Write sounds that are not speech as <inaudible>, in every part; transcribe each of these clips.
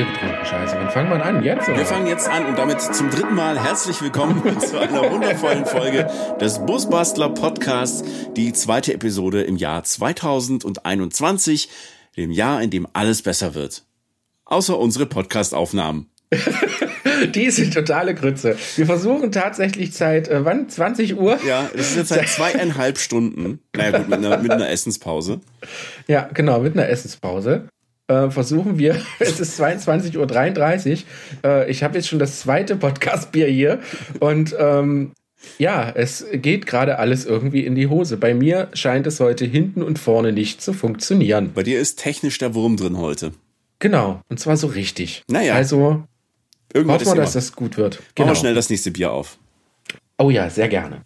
Bier getrunken, scheiße. Wann fangen wir an? Jetzt? Oder? Wir fangen jetzt an und damit zum dritten Mal herzlich willkommen <laughs> zu einer wundervollen Folge des Busbastler Podcasts. Die zweite Episode im Jahr 2021, dem Jahr, in dem alles besser wird. Außer unsere Podcast-Aufnahmen. <laughs> Die sind totale Grütze. Wir versuchen tatsächlich seit, äh, wann? 20 Uhr? Ja, das ist jetzt seit <laughs> zweieinhalb Stunden. Naja, gut, mit einer, mit einer Essenspause. Ja, genau, mit einer Essenspause. Äh, versuchen wir, <laughs> es ist 22.33 Uhr. Äh, ich habe jetzt schon das zweite Podcast-Bier hier und ähm, ja, es geht gerade alles irgendwie in die Hose. Bei mir scheint es heute hinten und vorne nicht zu funktionieren. Bei dir ist technisch der Wurm drin heute. Genau, und zwar so richtig. Naja. Also Irgendwas Hoffen wir, dass das gut wird. Genau. Machen wir schnell das nächste Bier auf. Oh ja, sehr gerne.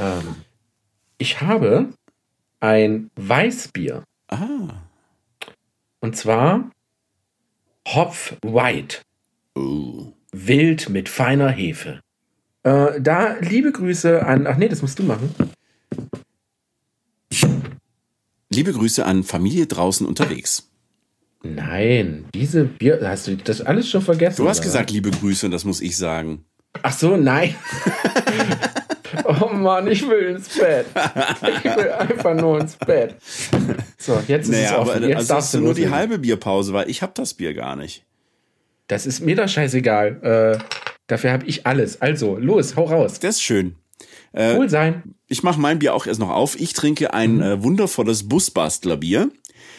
Ähm, ich habe ein Weißbier. Ah. Und zwar Hopf White. Oh. Wild mit feiner Hefe. Äh, da liebe Grüße an. Ach nee, das musst du machen. Liebe Grüße an Familie draußen unterwegs. Nein, diese Bier, hast du das alles schon vergessen? Du hast oder? gesagt, liebe Grüße, und das muss ich sagen. Ach so, nein. <laughs> oh Mann, ich will ins Bett. Ich will einfach nur ins Bett. So, jetzt ist naja, es offen. Aber, jetzt also darfst du nur die halbe Bierpause, weil ich habe das Bier gar nicht. Das ist mir doch scheißegal. Äh, dafür habe ich alles. Also, los, hau raus. Das ist schön. Äh, cool sein. Ich mache mein Bier auch erst noch auf. Ich trinke ein mhm. äh, wundervolles Busbastler-Bier.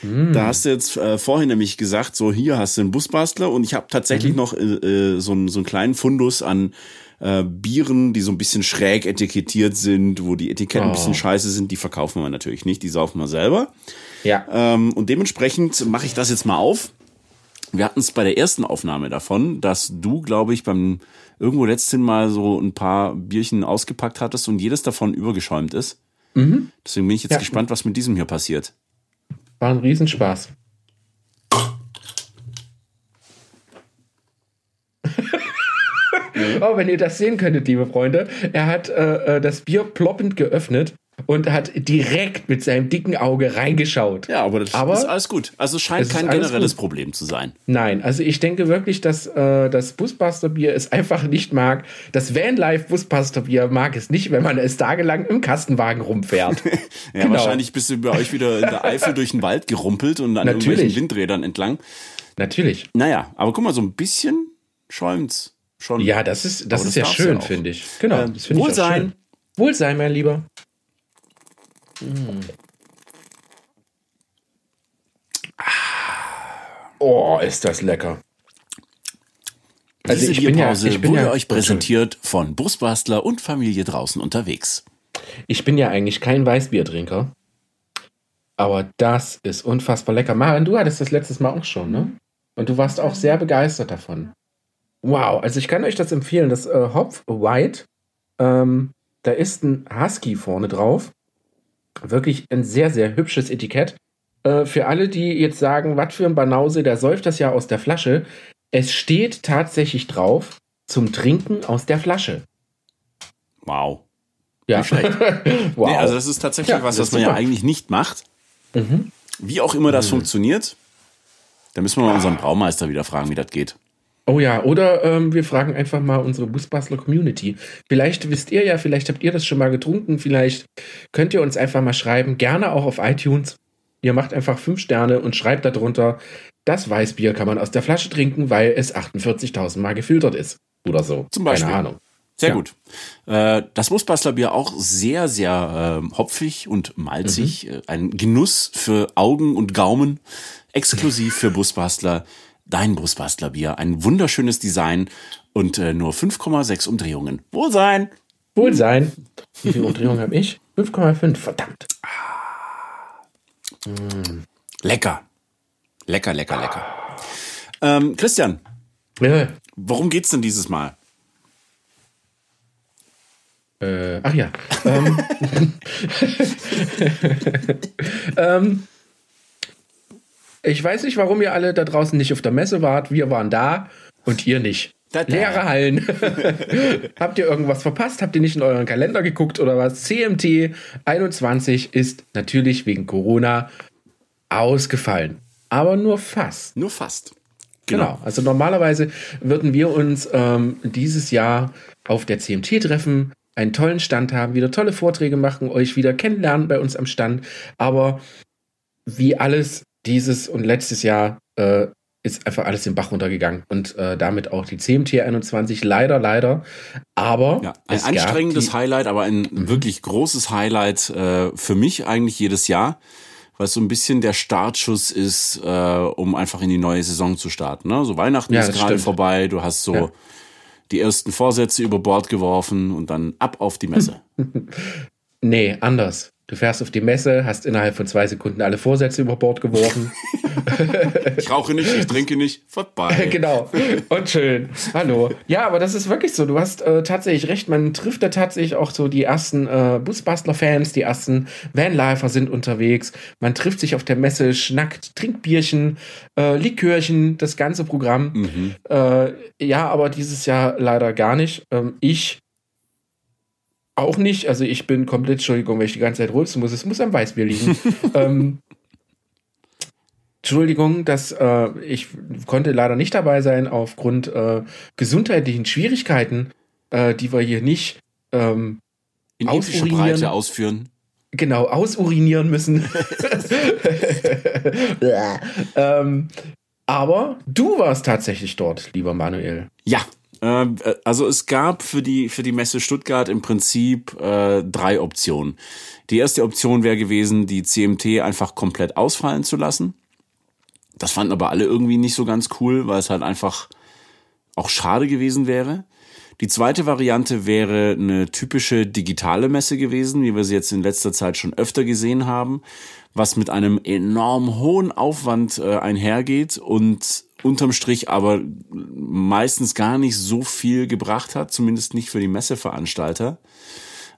Mm. Da hast du jetzt äh, vorhin nämlich gesagt, so hier hast du einen Busbastler und ich habe tatsächlich mhm. noch äh, äh, so, einen, so einen kleinen Fundus an äh, Bieren, die so ein bisschen schräg etikettiert sind, wo die Etiketten oh. ein bisschen oh. scheiße sind, die verkaufen wir natürlich nicht, die saufen wir selber. Ja. Ähm, und dementsprechend mache ich das jetzt mal auf. Wir hatten es bei der ersten Aufnahme davon, dass du, glaube ich, beim irgendwo letzten Mal so ein paar Bierchen ausgepackt hattest und jedes davon übergeschäumt ist. Mhm. Deswegen bin ich jetzt ja. gespannt, was mit diesem hier passiert. War ein Riesenspaß. Oh, wenn ihr das sehen könntet, liebe Freunde, er hat äh, äh das Bier ploppend geöffnet und hat direkt mit seinem dicken Auge reingeschaut. Ja, aber das aber ist alles gut. Also es scheint kein generelles gut. Problem zu sein. Nein, also ich denke wirklich, dass äh, das Busbuster-Bier es einfach nicht mag. Das Vanlife Busbuster-Bier mag es nicht, wenn man es tagelang im Kastenwagen rumfährt. <laughs> ja, <laughs> genau. wahrscheinlich bist du bei euch wieder in der Eifel durch den Wald gerumpelt und an Natürlich. irgendwelchen Windrädern entlang. Natürlich. Naja, aber guck mal, so ein bisschen schäumt's schon. Ja, das ist, das ist ja schön, ja finde ich. Genau. Ähm, Wohlsein. Wohlsein, mein Lieber. Mm. Oh, ist das lecker. Also Diese ich bin ja, ich bin wurde ja, euch präsentiert von Busbastler und Familie draußen unterwegs. Ich bin ja eigentlich kein Weißbiertrinker, aber das ist unfassbar lecker. Maren, du hattest das letztes Mal auch schon, ne? Und du warst auch sehr begeistert davon. Wow, also ich kann euch das empfehlen. Das äh, Hopf White, ähm, da ist ein Husky vorne drauf wirklich ein sehr, sehr hübsches Etikett. Äh, für alle, die jetzt sagen, was für ein Banause, der säuft das ja aus der Flasche. Es steht tatsächlich drauf, zum Trinken aus der Flasche. Wow. Ja. <laughs> wow. Nee, also das ist tatsächlich ja, was, was man super. ja eigentlich nicht macht. Mhm. Wie auch immer das mhm. funktioniert, da müssen wir mal unseren Braumeister wieder fragen, wie das geht. Oh ja, oder ähm, wir fragen einfach mal unsere Busbastler Community. Vielleicht wisst ihr ja, vielleicht habt ihr das schon mal getrunken, vielleicht könnt ihr uns einfach mal schreiben, gerne auch auf iTunes. Ihr macht einfach fünf Sterne und schreibt darunter, das Weißbier kann man aus der Flasche trinken, weil es 48.000 Mal gefiltert ist. Oder so. Zum Beispiel. Keine Ahnung. Sehr ja. gut. Äh, das Busbastlerbier auch sehr, sehr äh, hopfig und malzig. Mhm. Äh, ein Genuss für Augen und Gaumen. Exklusiv für Busbastler dein Brustbastlerbier. Ein wunderschönes Design und äh, nur 5,6 Umdrehungen. Wohlsein! Wohlsein! Wie viele Umdrehungen habe ich? 5,5, verdammt. Mm. Lecker. Lecker, lecker, lecker. Ähm, Christian. Ja. Worum geht's denn dieses Mal? Äh, ach ja. ähm, <laughs> ähm ich weiß nicht, warum ihr alle da draußen nicht auf der Messe wart. Wir waren da und ihr nicht. Da, da. Leere Hallen. <laughs> Habt ihr irgendwas verpasst? Habt ihr nicht in euren Kalender geguckt oder was? CMT 21 ist natürlich wegen Corona ausgefallen. Aber nur fast. Nur fast. Genau. genau. Also normalerweise würden wir uns ähm, dieses Jahr auf der CMT treffen, einen tollen Stand haben, wieder tolle Vorträge machen, euch wieder kennenlernen bei uns am Stand. Aber wie alles dieses und letztes Jahr äh, ist einfach alles den Bach runtergegangen und äh, damit auch die CMT 21 leider, leider. Aber ja, ein anstrengendes Highlight, aber ein mhm. wirklich großes Highlight äh, für mich eigentlich jedes Jahr, weil es so ein bisschen der Startschuss ist, äh, um einfach in die neue Saison zu starten. Ne? So Weihnachten ja, ist gerade vorbei, du hast so ja. die ersten Vorsätze über Bord geworfen und dann ab auf die Messe. <laughs> nee, anders. Du fährst auf die Messe, hast innerhalb von zwei Sekunden alle Vorsätze über Bord geworfen. <laughs> ich rauche nicht, ich trinke nicht, vorbei. <laughs> genau. Und schön. Hallo. Ja, aber das ist wirklich so. Du hast äh, tatsächlich recht. Man trifft da tatsächlich auch so die ersten äh, Busbastler-Fans, die ersten Vanlifer sind unterwegs. Man trifft sich auf der Messe, schnackt, trinkt Bierchen, äh, Likörchen, das ganze Programm. Mhm. Äh, ja, aber dieses Jahr leider gar nicht. Ähm, ich auch nicht. Also ich bin komplett, Entschuldigung, wenn ich die ganze Zeit rülpsen muss. Es muss am Weißbier liegen. <laughs> ähm, Entschuldigung, dass äh, ich konnte leider nicht dabei sein aufgrund äh, gesundheitlichen Schwierigkeiten, äh, die wir hier nicht ähm, in epischer Breite ausführen. Genau, ausurinieren müssen. <laughs> <laughs> ähm, aber du warst tatsächlich dort, lieber Manuel. Ja, also es gab für die, für die Messe Stuttgart im Prinzip äh, drei Optionen. Die erste Option wäre gewesen, die CMT einfach komplett ausfallen zu lassen. Das fanden aber alle irgendwie nicht so ganz cool, weil es halt einfach auch schade gewesen wäre. Die zweite Variante wäre eine typische digitale Messe gewesen, wie wir sie jetzt in letzter Zeit schon öfter gesehen haben, was mit einem enorm hohen Aufwand äh, einhergeht und unterm Strich aber meistens gar nicht so viel gebracht hat, zumindest nicht für die Messeveranstalter.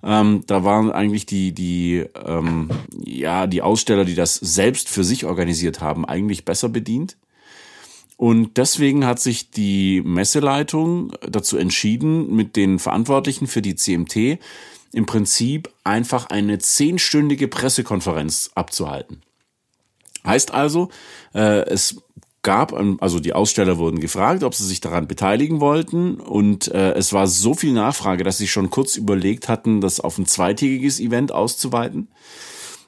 Ähm, da waren eigentlich die, die, ähm, ja, die Aussteller, die das selbst für sich organisiert haben, eigentlich besser bedient. Und deswegen hat sich die Messeleitung dazu entschieden, mit den Verantwortlichen für die CMT im Prinzip einfach eine zehnstündige Pressekonferenz abzuhalten. Heißt also, äh, es gab, also die Aussteller wurden gefragt, ob sie sich daran beteiligen wollten und äh, es war so viel Nachfrage, dass sie schon kurz überlegt hatten, das auf ein zweitägiges Event auszuweiten.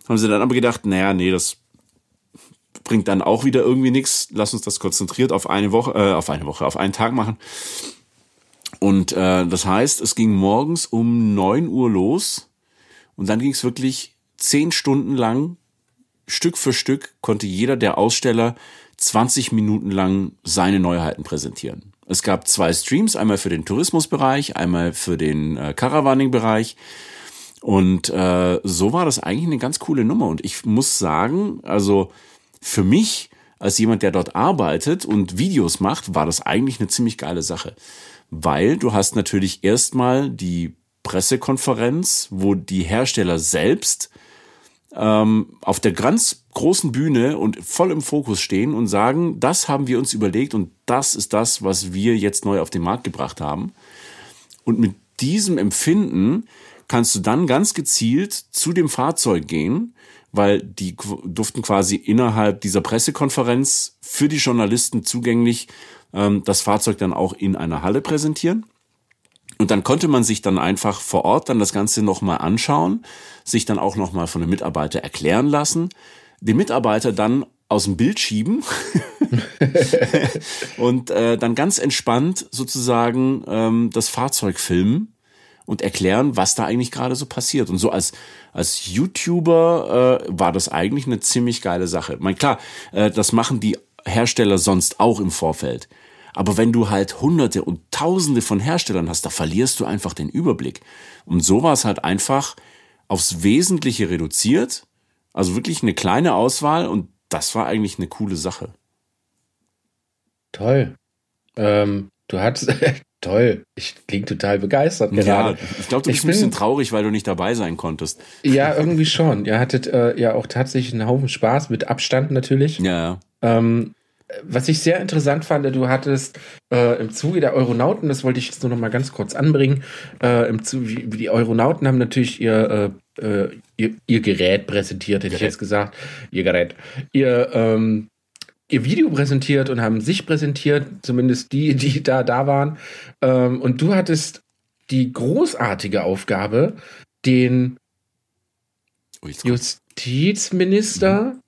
Haben sie dann aber gedacht, naja, nee, das bringt dann auch wieder irgendwie nichts. Lass uns das konzentriert auf eine Woche, äh, auf eine Woche, auf einen Tag machen. Und äh, das heißt, es ging morgens um neun Uhr los und dann ging es wirklich zehn Stunden lang, Stück für Stück, konnte jeder der Aussteller 20 Minuten lang seine Neuheiten präsentieren. Es gab zwei Streams, einmal für den Tourismusbereich, einmal für den äh, Caravaning-Bereich. Und äh, so war das eigentlich eine ganz coole Nummer. Und ich muss sagen, also für mich als jemand, der dort arbeitet und Videos macht, war das eigentlich eine ziemlich geile Sache. Weil du hast natürlich erstmal die Pressekonferenz, wo die Hersteller selbst ähm, auf der ganz großen Bühne und voll im Fokus stehen und sagen, das haben wir uns überlegt und das ist das, was wir jetzt neu auf den Markt gebracht haben. Und mit diesem Empfinden kannst du dann ganz gezielt zu dem Fahrzeug gehen, weil die durften quasi innerhalb dieser Pressekonferenz für die Journalisten zugänglich ähm, das Fahrzeug dann auch in einer Halle präsentieren. Und dann konnte man sich dann einfach vor Ort dann das Ganze nochmal anschauen, sich dann auch nochmal von einem Mitarbeiter erklären lassen, den Mitarbeiter dann aus dem Bild schieben <laughs> <laughs> und äh, dann ganz entspannt sozusagen ähm, das Fahrzeug filmen und erklären, was da eigentlich gerade so passiert. Und so als, als YouTuber äh, war das eigentlich eine ziemlich geile Sache. Ich meine, klar, äh, das machen die Hersteller sonst auch im Vorfeld. Aber wenn du halt hunderte und tausende von Herstellern hast, da verlierst du einfach den Überblick. Und so war es halt einfach aufs Wesentliche reduziert. Also wirklich eine kleine Auswahl und das war eigentlich eine coole Sache. Toll. Ähm, du hattest, <laughs> toll. Ich klinge total begeistert gerade. Ja, ich glaube, du bist ich ein bisschen traurig, weil du nicht dabei sein konntest. Ja, irgendwie schon. Ihr hattet äh, ja auch tatsächlich einen Haufen Spaß, mit Abstand natürlich. Ja. Ähm, was ich sehr interessant fand, du hattest äh, im Zuge der Euronauten, das wollte ich jetzt nur noch mal ganz kurz anbringen, äh, im Zuge, die Euronauten haben natürlich ihr, äh, äh, ihr, ihr, Gerät präsentiert, hätte Gerät. ich jetzt gesagt, ihr Gerät, ihr, ähm, ihr Video präsentiert und haben sich präsentiert, zumindest die, die da da waren. Ähm, und du hattest die großartige Aufgabe, den oh, Justizminister mhm.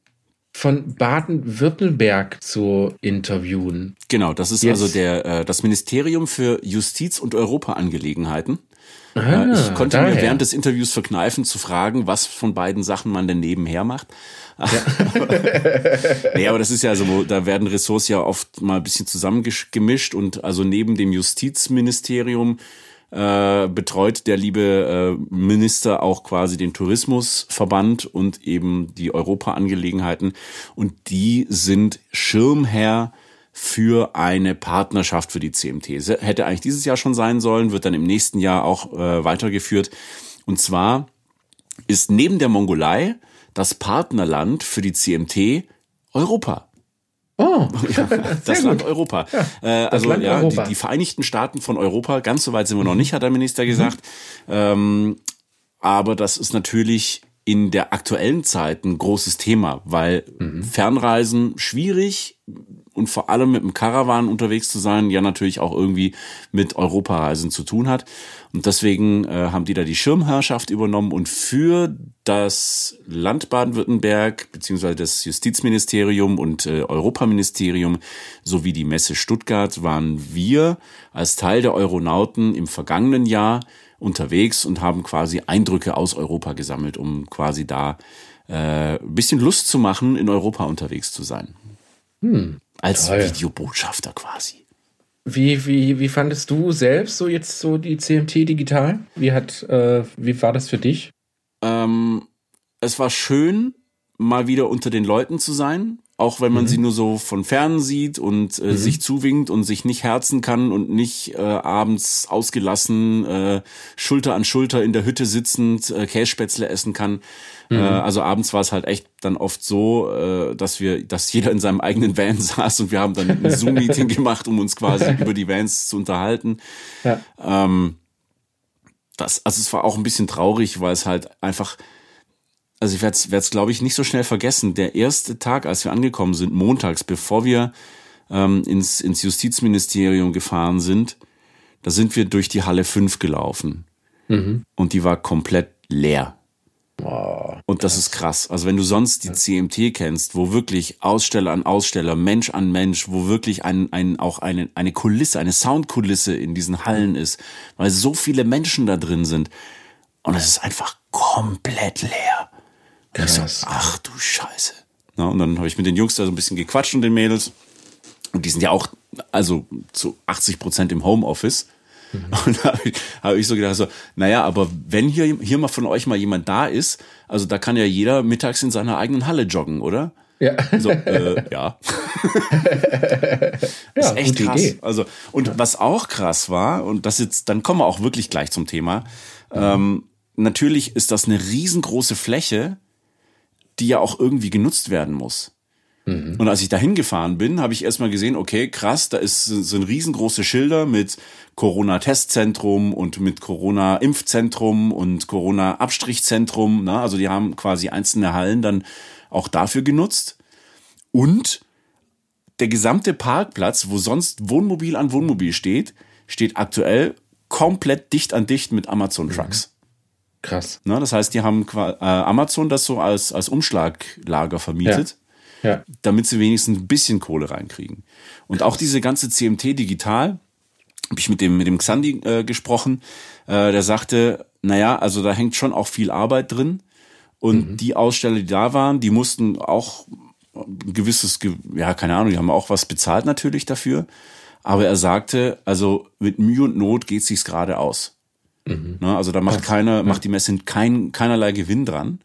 Von Baden-Württemberg zu interviewen. Genau, das ist Jetzt. also der, äh, das Ministerium für Justiz- und Europaangelegenheiten. Ah, ich konnte daher. mir während des Interviews verkneifen zu fragen, was von beiden Sachen man denn nebenher macht. Ja. <laughs> nee, aber das ist ja so, da werden Ressorts ja oft mal ein bisschen zusammengemischt und also neben dem Justizministerium äh, betreut der liebe äh, Minister auch quasi den Tourismusverband und eben die Europaangelegenheiten und die sind Schirmherr für eine Partnerschaft für die CMT. Hätte eigentlich dieses Jahr schon sein sollen, wird dann im nächsten Jahr auch äh, weitergeführt. Und zwar ist neben der Mongolei das Partnerland für die CMT Europa. Oh, ja, <laughs> das Land gut. Europa. Ja, äh, also Land ja, Europa. Die, die, Vereinigten Staaten von Europa. Ganz so weit sind wir noch nicht, hat der Minister gesagt. Mhm. Ähm, aber das ist natürlich in der aktuellen Zeit ein großes Thema, weil mhm. Fernreisen schwierig, und vor allem mit dem Caravan unterwegs zu sein, ja natürlich auch irgendwie mit Europareisen zu tun hat. Und deswegen äh, haben die da die Schirmherrschaft übernommen und für das Land Baden-Württemberg beziehungsweise das Justizministerium und äh, Europaministerium sowie die Messe Stuttgart waren wir als Teil der Euronauten im vergangenen Jahr unterwegs und haben quasi Eindrücke aus Europa gesammelt, um quasi da äh, bisschen Lust zu machen, in Europa unterwegs zu sein. Hm. Als Toll. Videobotschafter quasi. Wie, wie, wie fandest du selbst so jetzt so die CMT digital? Wie hat, äh, wie war das für dich? Ähm, es war schön, mal wieder unter den Leuten zu sein auch wenn man mhm. sie nur so von fern sieht und äh, mhm. sich zuwinkt und sich nicht herzen kann und nicht äh, abends ausgelassen äh, Schulter an Schulter in der Hütte sitzend äh, Kässpätzle essen kann. Äh, mhm. Äh, also abends war es halt echt dann oft so, äh, dass wir, dass jeder in seinem eigenen Van <laughs> saß und wir haben dann ein Zoom-Meeting gemacht, um uns quasi <laughs> über die Vans zu unterhalten. Ja. Ähm, das, also es war auch ein bisschen traurig, weil es halt einfach also ich werde es, glaube ich, nicht so schnell vergessen. Der erste Tag, als wir angekommen sind, montags, bevor wir ähm, ins, ins Justizministerium gefahren sind, da sind wir durch die Halle 5 gelaufen. Mhm. Und die war komplett leer. Oh, und das ist krass. Also wenn du sonst die CMT kennst, wo wirklich Aussteller an Aussteller, Mensch an Mensch, wo wirklich ein, ein, auch eine, eine Kulisse, eine Soundkulisse in diesen Hallen ist, weil so viele Menschen da drin sind. Und es ist einfach komplett leer. Krass. So, ach du Scheiße. Na, und dann habe ich mit den Jungs da so ein bisschen gequatscht und den Mädels. Und die sind ja auch, also zu 80 Prozent im Homeoffice. Mhm. Und <laughs> da habe ich, hab ich so gedacht, so, naja, aber wenn hier, hier mal von euch mal jemand da ist, also da kann ja jeder mittags in seiner eigenen Halle joggen, oder? Ja. So, äh, <laughs> ja. das ist echt krass. Idee. Also, und ja. was auch krass war, und das jetzt, dann kommen wir auch wirklich gleich zum Thema. Mhm. Ähm, natürlich ist das eine riesengroße Fläche, die ja auch irgendwie genutzt werden muss. Mhm. Und als ich da hingefahren bin, habe ich erstmal gesehen, okay, krass, da ist, sind riesengroße Schilder mit Corona-Testzentrum und mit Corona-Impfzentrum und Corona-Abstrichzentrum. Ne? Also die haben quasi einzelne Hallen dann auch dafür genutzt. Und der gesamte Parkplatz, wo sonst Wohnmobil an Wohnmobil steht, steht aktuell komplett dicht an dicht mit Amazon-Trucks. Mhm. Krass. Ne, das heißt, die haben äh, Amazon das so als, als Umschlaglager vermietet, ja. Ja. damit sie wenigstens ein bisschen Kohle reinkriegen. Und Krass. auch diese ganze CMT digital, habe ich mit dem, mit dem Xandi äh, gesprochen, äh, der sagte, naja, also da hängt schon auch viel Arbeit drin. Und mhm. die Aussteller, die da waren, die mussten auch ein gewisses, ja, keine Ahnung, die haben auch was bezahlt natürlich dafür. Aber er sagte, also mit Mühe und Not geht sich's gerade aus. Mhm. Ne, also da macht keiner, ja. macht die Messe kein, keinerlei Gewinn dran.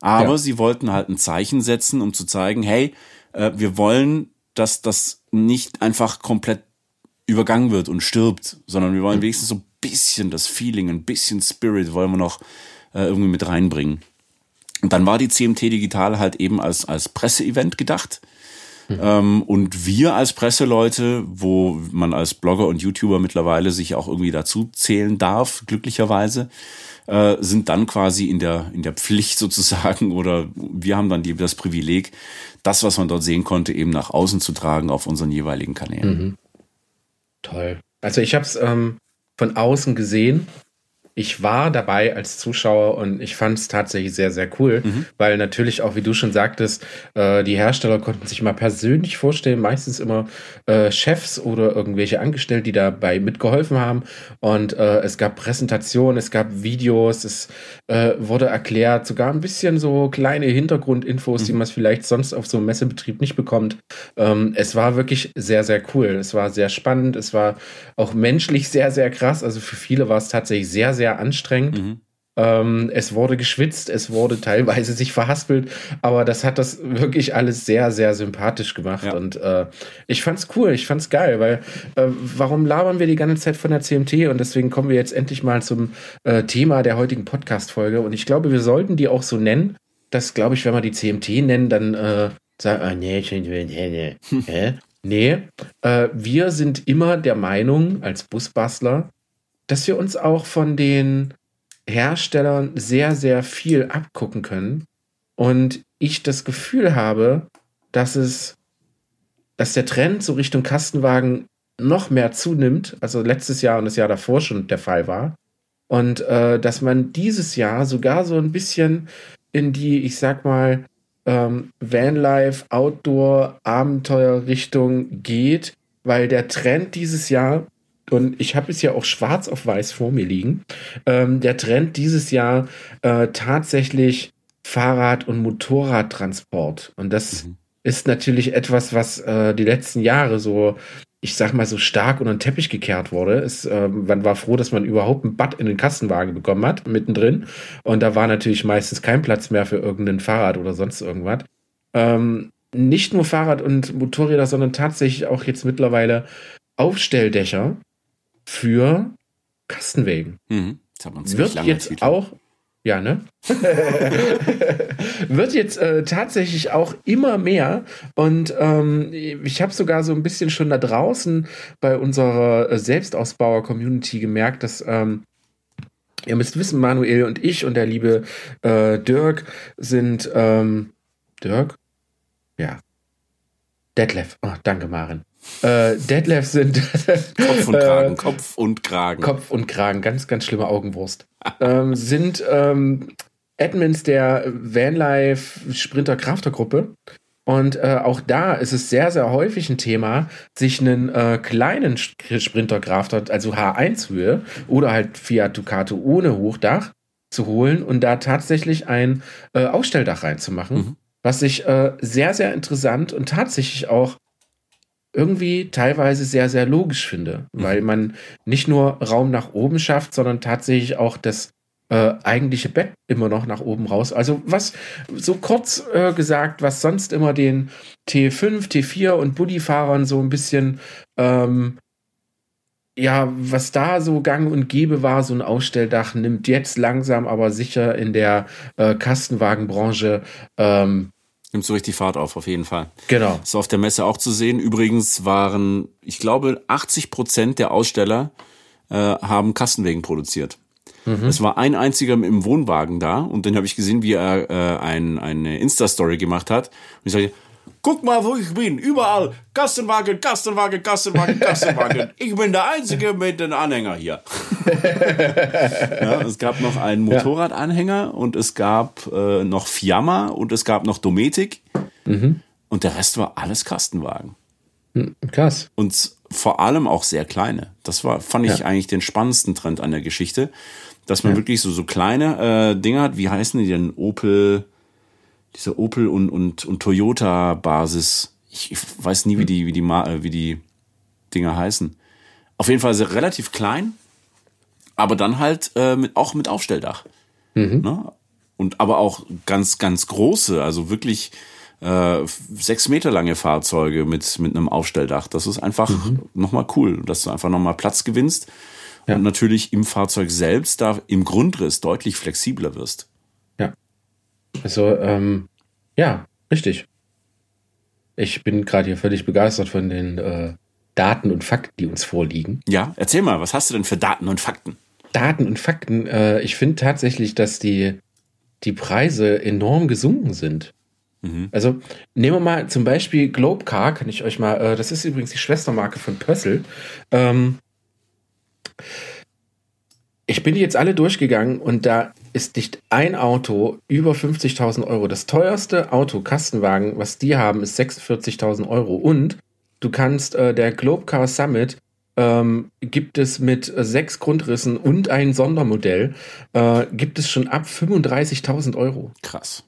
Aber ja. sie wollten halt ein Zeichen setzen, um zu zeigen, hey, äh, wir wollen, dass das nicht einfach komplett übergangen wird und stirbt, sondern wir wollen mhm. wenigstens so ein bisschen das Feeling, ein bisschen Spirit wollen wir noch äh, irgendwie mit reinbringen. Und dann war die CMT Digital halt eben als, als Presseevent gedacht. Mhm. Ähm, und wir als Presseleute, wo man als Blogger und YouTuber mittlerweile sich auch irgendwie dazu zählen darf, glücklicherweise, äh, sind dann quasi in der, in der Pflicht <laughs> sozusagen oder wir haben dann die, das Privileg, das, was man dort sehen konnte, eben nach außen zu tragen auf unseren jeweiligen Kanälen. Mhm. Toll. Also ich habe es ähm, von außen gesehen ich war dabei als Zuschauer und ich fand es tatsächlich sehr, sehr cool, mhm. weil natürlich auch, wie du schon sagtest, äh, die Hersteller konnten sich mal persönlich vorstellen, meistens immer äh, Chefs oder irgendwelche Angestellte, die dabei mitgeholfen haben. Und äh, es gab Präsentationen, es gab Videos, es äh, wurde erklärt, sogar ein bisschen so kleine Hintergrundinfos, mhm. die man vielleicht sonst auf so einem Messebetrieb nicht bekommt. Ähm, es war wirklich sehr, sehr cool. Es war sehr spannend, es war auch menschlich sehr, sehr krass. Also für viele war es tatsächlich sehr, sehr sehr anstrengend. Mhm. Ähm, es wurde geschwitzt, es wurde teilweise sich verhaspelt, aber das hat das wirklich alles sehr, sehr sympathisch gemacht. Ja. Und äh, ich fand's cool, ich fand's geil, weil äh, warum labern wir die ganze Zeit von der CMT? Und deswegen kommen wir jetzt endlich mal zum äh, Thema der heutigen Podcast-Folge. Und ich glaube, wir sollten die auch so nennen. Das glaube ich, wenn wir die CMT nennen, dann äh, sagen, ah, nee, nee, nee, <laughs> nee. nee, äh, wir sind immer der Meinung als Busbastler, dass wir uns auch von den Herstellern sehr, sehr viel abgucken können. Und ich das Gefühl habe, dass es, dass der Trend so Richtung Kastenwagen noch mehr zunimmt, also letztes Jahr und das Jahr davor schon der Fall war. Und äh, dass man dieses Jahr sogar so ein bisschen in die, ich sag mal, ähm, Vanlife, Outdoor, Abenteuer-Richtung geht, weil der Trend dieses Jahr und ich habe es ja auch schwarz auf weiß vor mir liegen, ähm, der Trend dieses Jahr äh, tatsächlich Fahrrad- und Motorradtransport. Und das mhm. ist natürlich etwas, was äh, die letzten Jahre so, ich sag mal, so stark unter den Teppich gekehrt wurde. Es, äh, man war froh, dass man überhaupt ein Bad in den Kastenwagen bekommen hat, mittendrin. Und da war natürlich meistens kein Platz mehr für irgendein Fahrrad oder sonst irgendwas. Ähm, nicht nur Fahrrad und Motorräder, sondern tatsächlich auch jetzt mittlerweile Aufstelldächer für Kastenwägen. Mhm. Wird jetzt Titel. auch, ja, ne? <laughs> Wird jetzt äh, tatsächlich auch immer mehr. Und ähm, ich habe sogar so ein bisschen schon da draußen bei unserer äh, Selbstausbauer-Community gemerkt, dass ähm, ihr müsst wissen, Manuel und ich und der liebe äh, Dirk sind ähm, Dirk? Ja. Detlef. Oh, danke, Maren. Äh, Detlef sind Kopf und Kragen, <laughs> äh, Kopf und Kragen. Kopf und Kragen, ganz, ganz schlimme Augenwurst. <laughs> ähm, sind ähm, Admins der Vanlife Sprinter Crafter Gruppe. Und äh, auch da ist es sehr, sehr häufig ein Thema, sich einen äh, kleinen Sprinter Crafter, also H1-Höhe oder halt Fiat Ducato ohne Hochdach zu holen und da tatsächlich ein äh, Ausstelldach reinzumachen. Mhm. Was ich äh, sehr, sehr interessant und tatsächlich auch irgendwie teilweise sehr, sehr logisch finde, mhm. weil man nicht nur Raum nach oben schafft, sondern tatsächlich auch das äh, eigentliche Bett immer noch nach oben raus. Also was, so kurz äh, gesagt, was sonst immer den T5, T4 und Buddy-Fahrern so ein bisschen, ähm, ja, was da so gang und gäbe war, so ein Ausstelldach, nimmt jetzt langsam aber sicher in der äh, Kastenwagenbranche ähm, Nimmt so richtig Fahrt auf, auf jeden Fall. Genau. Ist auf der Messe auch zu sehen. Übrigens waren, ich glaube, 80 Prozent der Aussteller äh, haben Kastenwegen produziert. Mhm. Es war ein einziger im Wohnwagen da und dann habe ich gesehen, wie er äh, ein, eine Insta-Story gemacht hat. Und ich sage, Guck mal, wo ich bin. Überall Kastenwagen, Kastenwagen, Kastenwagen, <laughs> Kastenwagen. Ich bin der Einzige mit dem Anhänger hier. <laughs> ja, es gab noch einen Motorradanhänger und es gab äh, noch Fiamma und es gab noch Dometic. Mhm. Und der Rest war alles Kastenwagen. Hm, krass. Und vor allem auch sehr kleine. Das war, fand ich ja. eigentlich den spannendsten Trend an der Geschichte. Dass man ja. wirklich so, so kleine äh, Dinge hat. Wie heißen die denn? Opel diese Opel und, und, und Toyota-Basis. Ich, ich, weiß nie, wie die, wie die, äh, wie die Dinger heißen. Auf jeden Fall sehr relativ klein, aber dann halt äh, mit, auch mit Aufstelldach. Mhm. Ne? Und aber auch ganz, ganz große, also wirklich äh, sechs Meter lange Fahrzeuge mit, mit einem Aufstelldach. Das ist einfach mhm. nochmal cool, dass du einfach nochmal Platz gewinnst ja. und natürlich im Fahrzeug selbst da im Grundriss deutlich flexibler wirst. Also, ähm, ja, richtig. ich bin gerade hier völlig begeistert von den äh, Daten und Fakten, die uns vorliegen. Ja, erzähl mal, was hast du denn für Daten und Fakten? Daten und Fakten. Äh, ich finde tatsächlich, dass die, die Preise enorm gesunken sind. Mhm. Also nehmen wir mal zum Beispiel Globecar, kann ich euch mal, äh, das ist übrigens die Schwestermarke von Pössl. Ähm, ich bin die jetzt alle durchgegangen und da ist nicht ein Auto über 50.000 Euro. Das teuerste Auto, Kastenwagen, was die haben, ist 46.000 Euro. Und du kannst, äh, der Globecar Summit ähm, gibt es mit sechs Grundrissen und ein Sondermodell, äh, gibt es schon ab 35.000 Euro. Krass.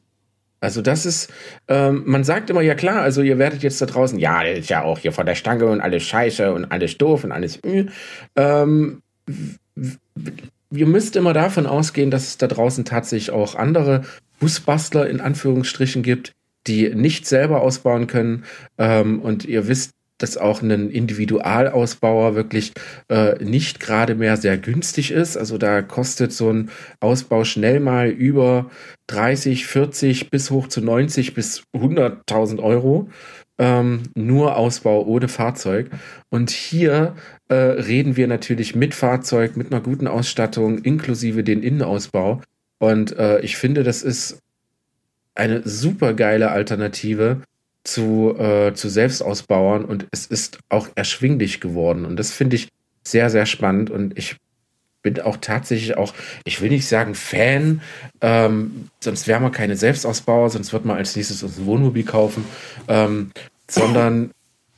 Also das ist, ähm, man sagt immer, ja klar, also ihr werdet jetzt da draußen, ja, ist ja auch hier von der Stange und alles scheiße und alles doof und alles, äh, ähm, ihr müsst immer davon ausgehen, dass es da draußen tatsächlich auch andere Busbastler in Anführungsstrichen gibt, die nicht selber ausbauen können. Ähm, und ihr wisst, dass auch ein Individualausbauer wirklich äh, nicht gerade mehr sehr günstig ist. Also da kostet so ein Ausbau schnell mal über 30, 40 bis hoch zu 90 bis 100.000 Euro. Ähm, nur Ausbau ohne Fahrzeug. Und hier äh, reden wir natürlich mit Fahrzeug, mit einer guten Ausstattung, inklusive den Innenausbau. Und äh, ich finde, das ist eine super geile Alternative zu, äh, zu Selbstausbauern und es ist auch erschwinglich geworden. Und das finde ich sehr, sehr spannend. Und ich bin auch tatsächlich auch, ich will nicht sagen Fan, ähm, sonst wären wir keine Selbstausbauer, sonst wird man als nächstes uns ein Wohnmobil kaufen, ähm, sondern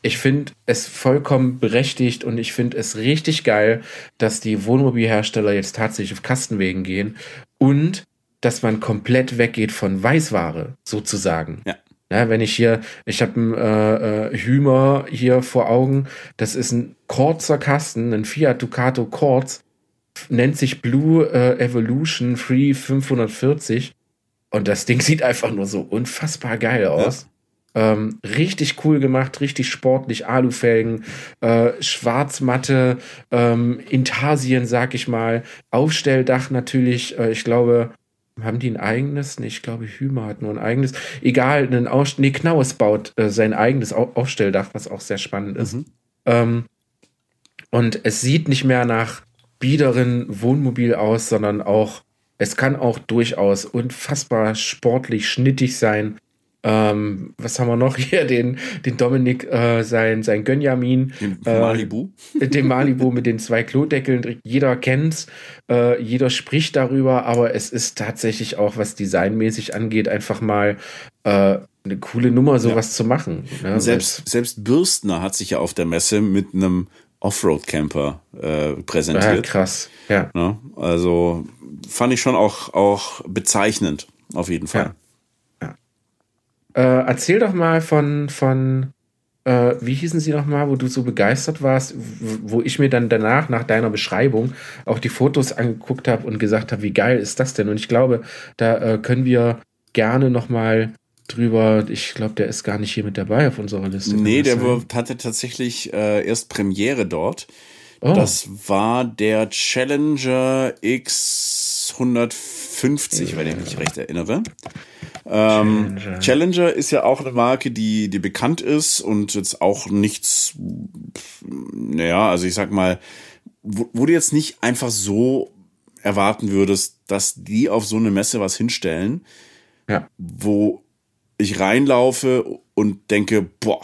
ich finde es vollkommen berechtigt und ich finde es richtig geil, dass die Wohnmobilhersteller jetzt tatsächlich auf Kastenwegen gehen und dass man komplett weggeht von Weißware, sozusagen. Ja. Ja, wenn ich hier, ich habe einen äh, äh, Hümer hier vor Augen, das ist ein kurzer Kasten, ein Fiat Ducato Quartz, nennt sich Blue äh, Evolution Free 540 und das Ding sieht einfach nur so unfassbar geil aus. Ja. Ähm, richtig cool gemacht, richtig sportlich, Alufelgen, äh, Schwarzmatte, ähm, Intarsien, sag ich mal, Aufstelldach natürlich, äh, ich glaube, haben die ein eigenes? Nee, ich glaube, Hümer hat nur ein eigenes. Egal, ein Aus nee, Knaues baut äh, sein eigenes Au Aufstelldach, was auch sehr spannend ist. Mhm. Ähm, und es sieht nicht mehr nach biederen Wohnmobil aus, sondern auch, es kann auch durchaus unfassbar sportlich schnittig sein. Ähm, was haben wir noch hier? <laughs> Den, den Dominik, äh, sein, sein Gönjamin. Den äh, Malibu. <laughs> Den Malibu mit den zwei Klodeckeln. Jeder kennt's, äh, jeder spricht darüber, aber es ist tatsächlich auch, was designmäßig angeht, einfach mal äh, eine coole Nummer, sowas ja. zu machen. Ne? Selbst, selbst Bürstner hat sich ja auf der Messe mit einem Offroad-Camper äh, präsentiert. Ja, krass, ja. Ne? Also fand ich schon auch, auch bezeichnend, auf jeden Fall. Ja. Äh, erzähl doch mal von, von äh, wie hießen sie nochmal, wo du so begeistert warst, wo ich mir dann danach, nach deiner Beschreibung, auch die Fotos angeguckt habe und gesagt habe, wie geil ist das denn? Und ich glaube, da äh, können wir gerne nochmal drüber, ich glaube, der ist gar nicht hier mit dabei auf unserer Liste. Nee, der sein. hatte tatsächlich äh, erst Premiere dort. Oh. Das war der Challenger X150, ja. wenn ich mich recht erinnere. Ähm, Challenger. Challenger ist ja auch eine Marke, die, die bekannt ist und jetzt auch nichts, naja, also ich sag mal, wo, wo du jetzt nicht einfach so erwarten würdest, dass die auf so eine Messe was hinstellen, ja. wo ich reinlaufe und denke, boah,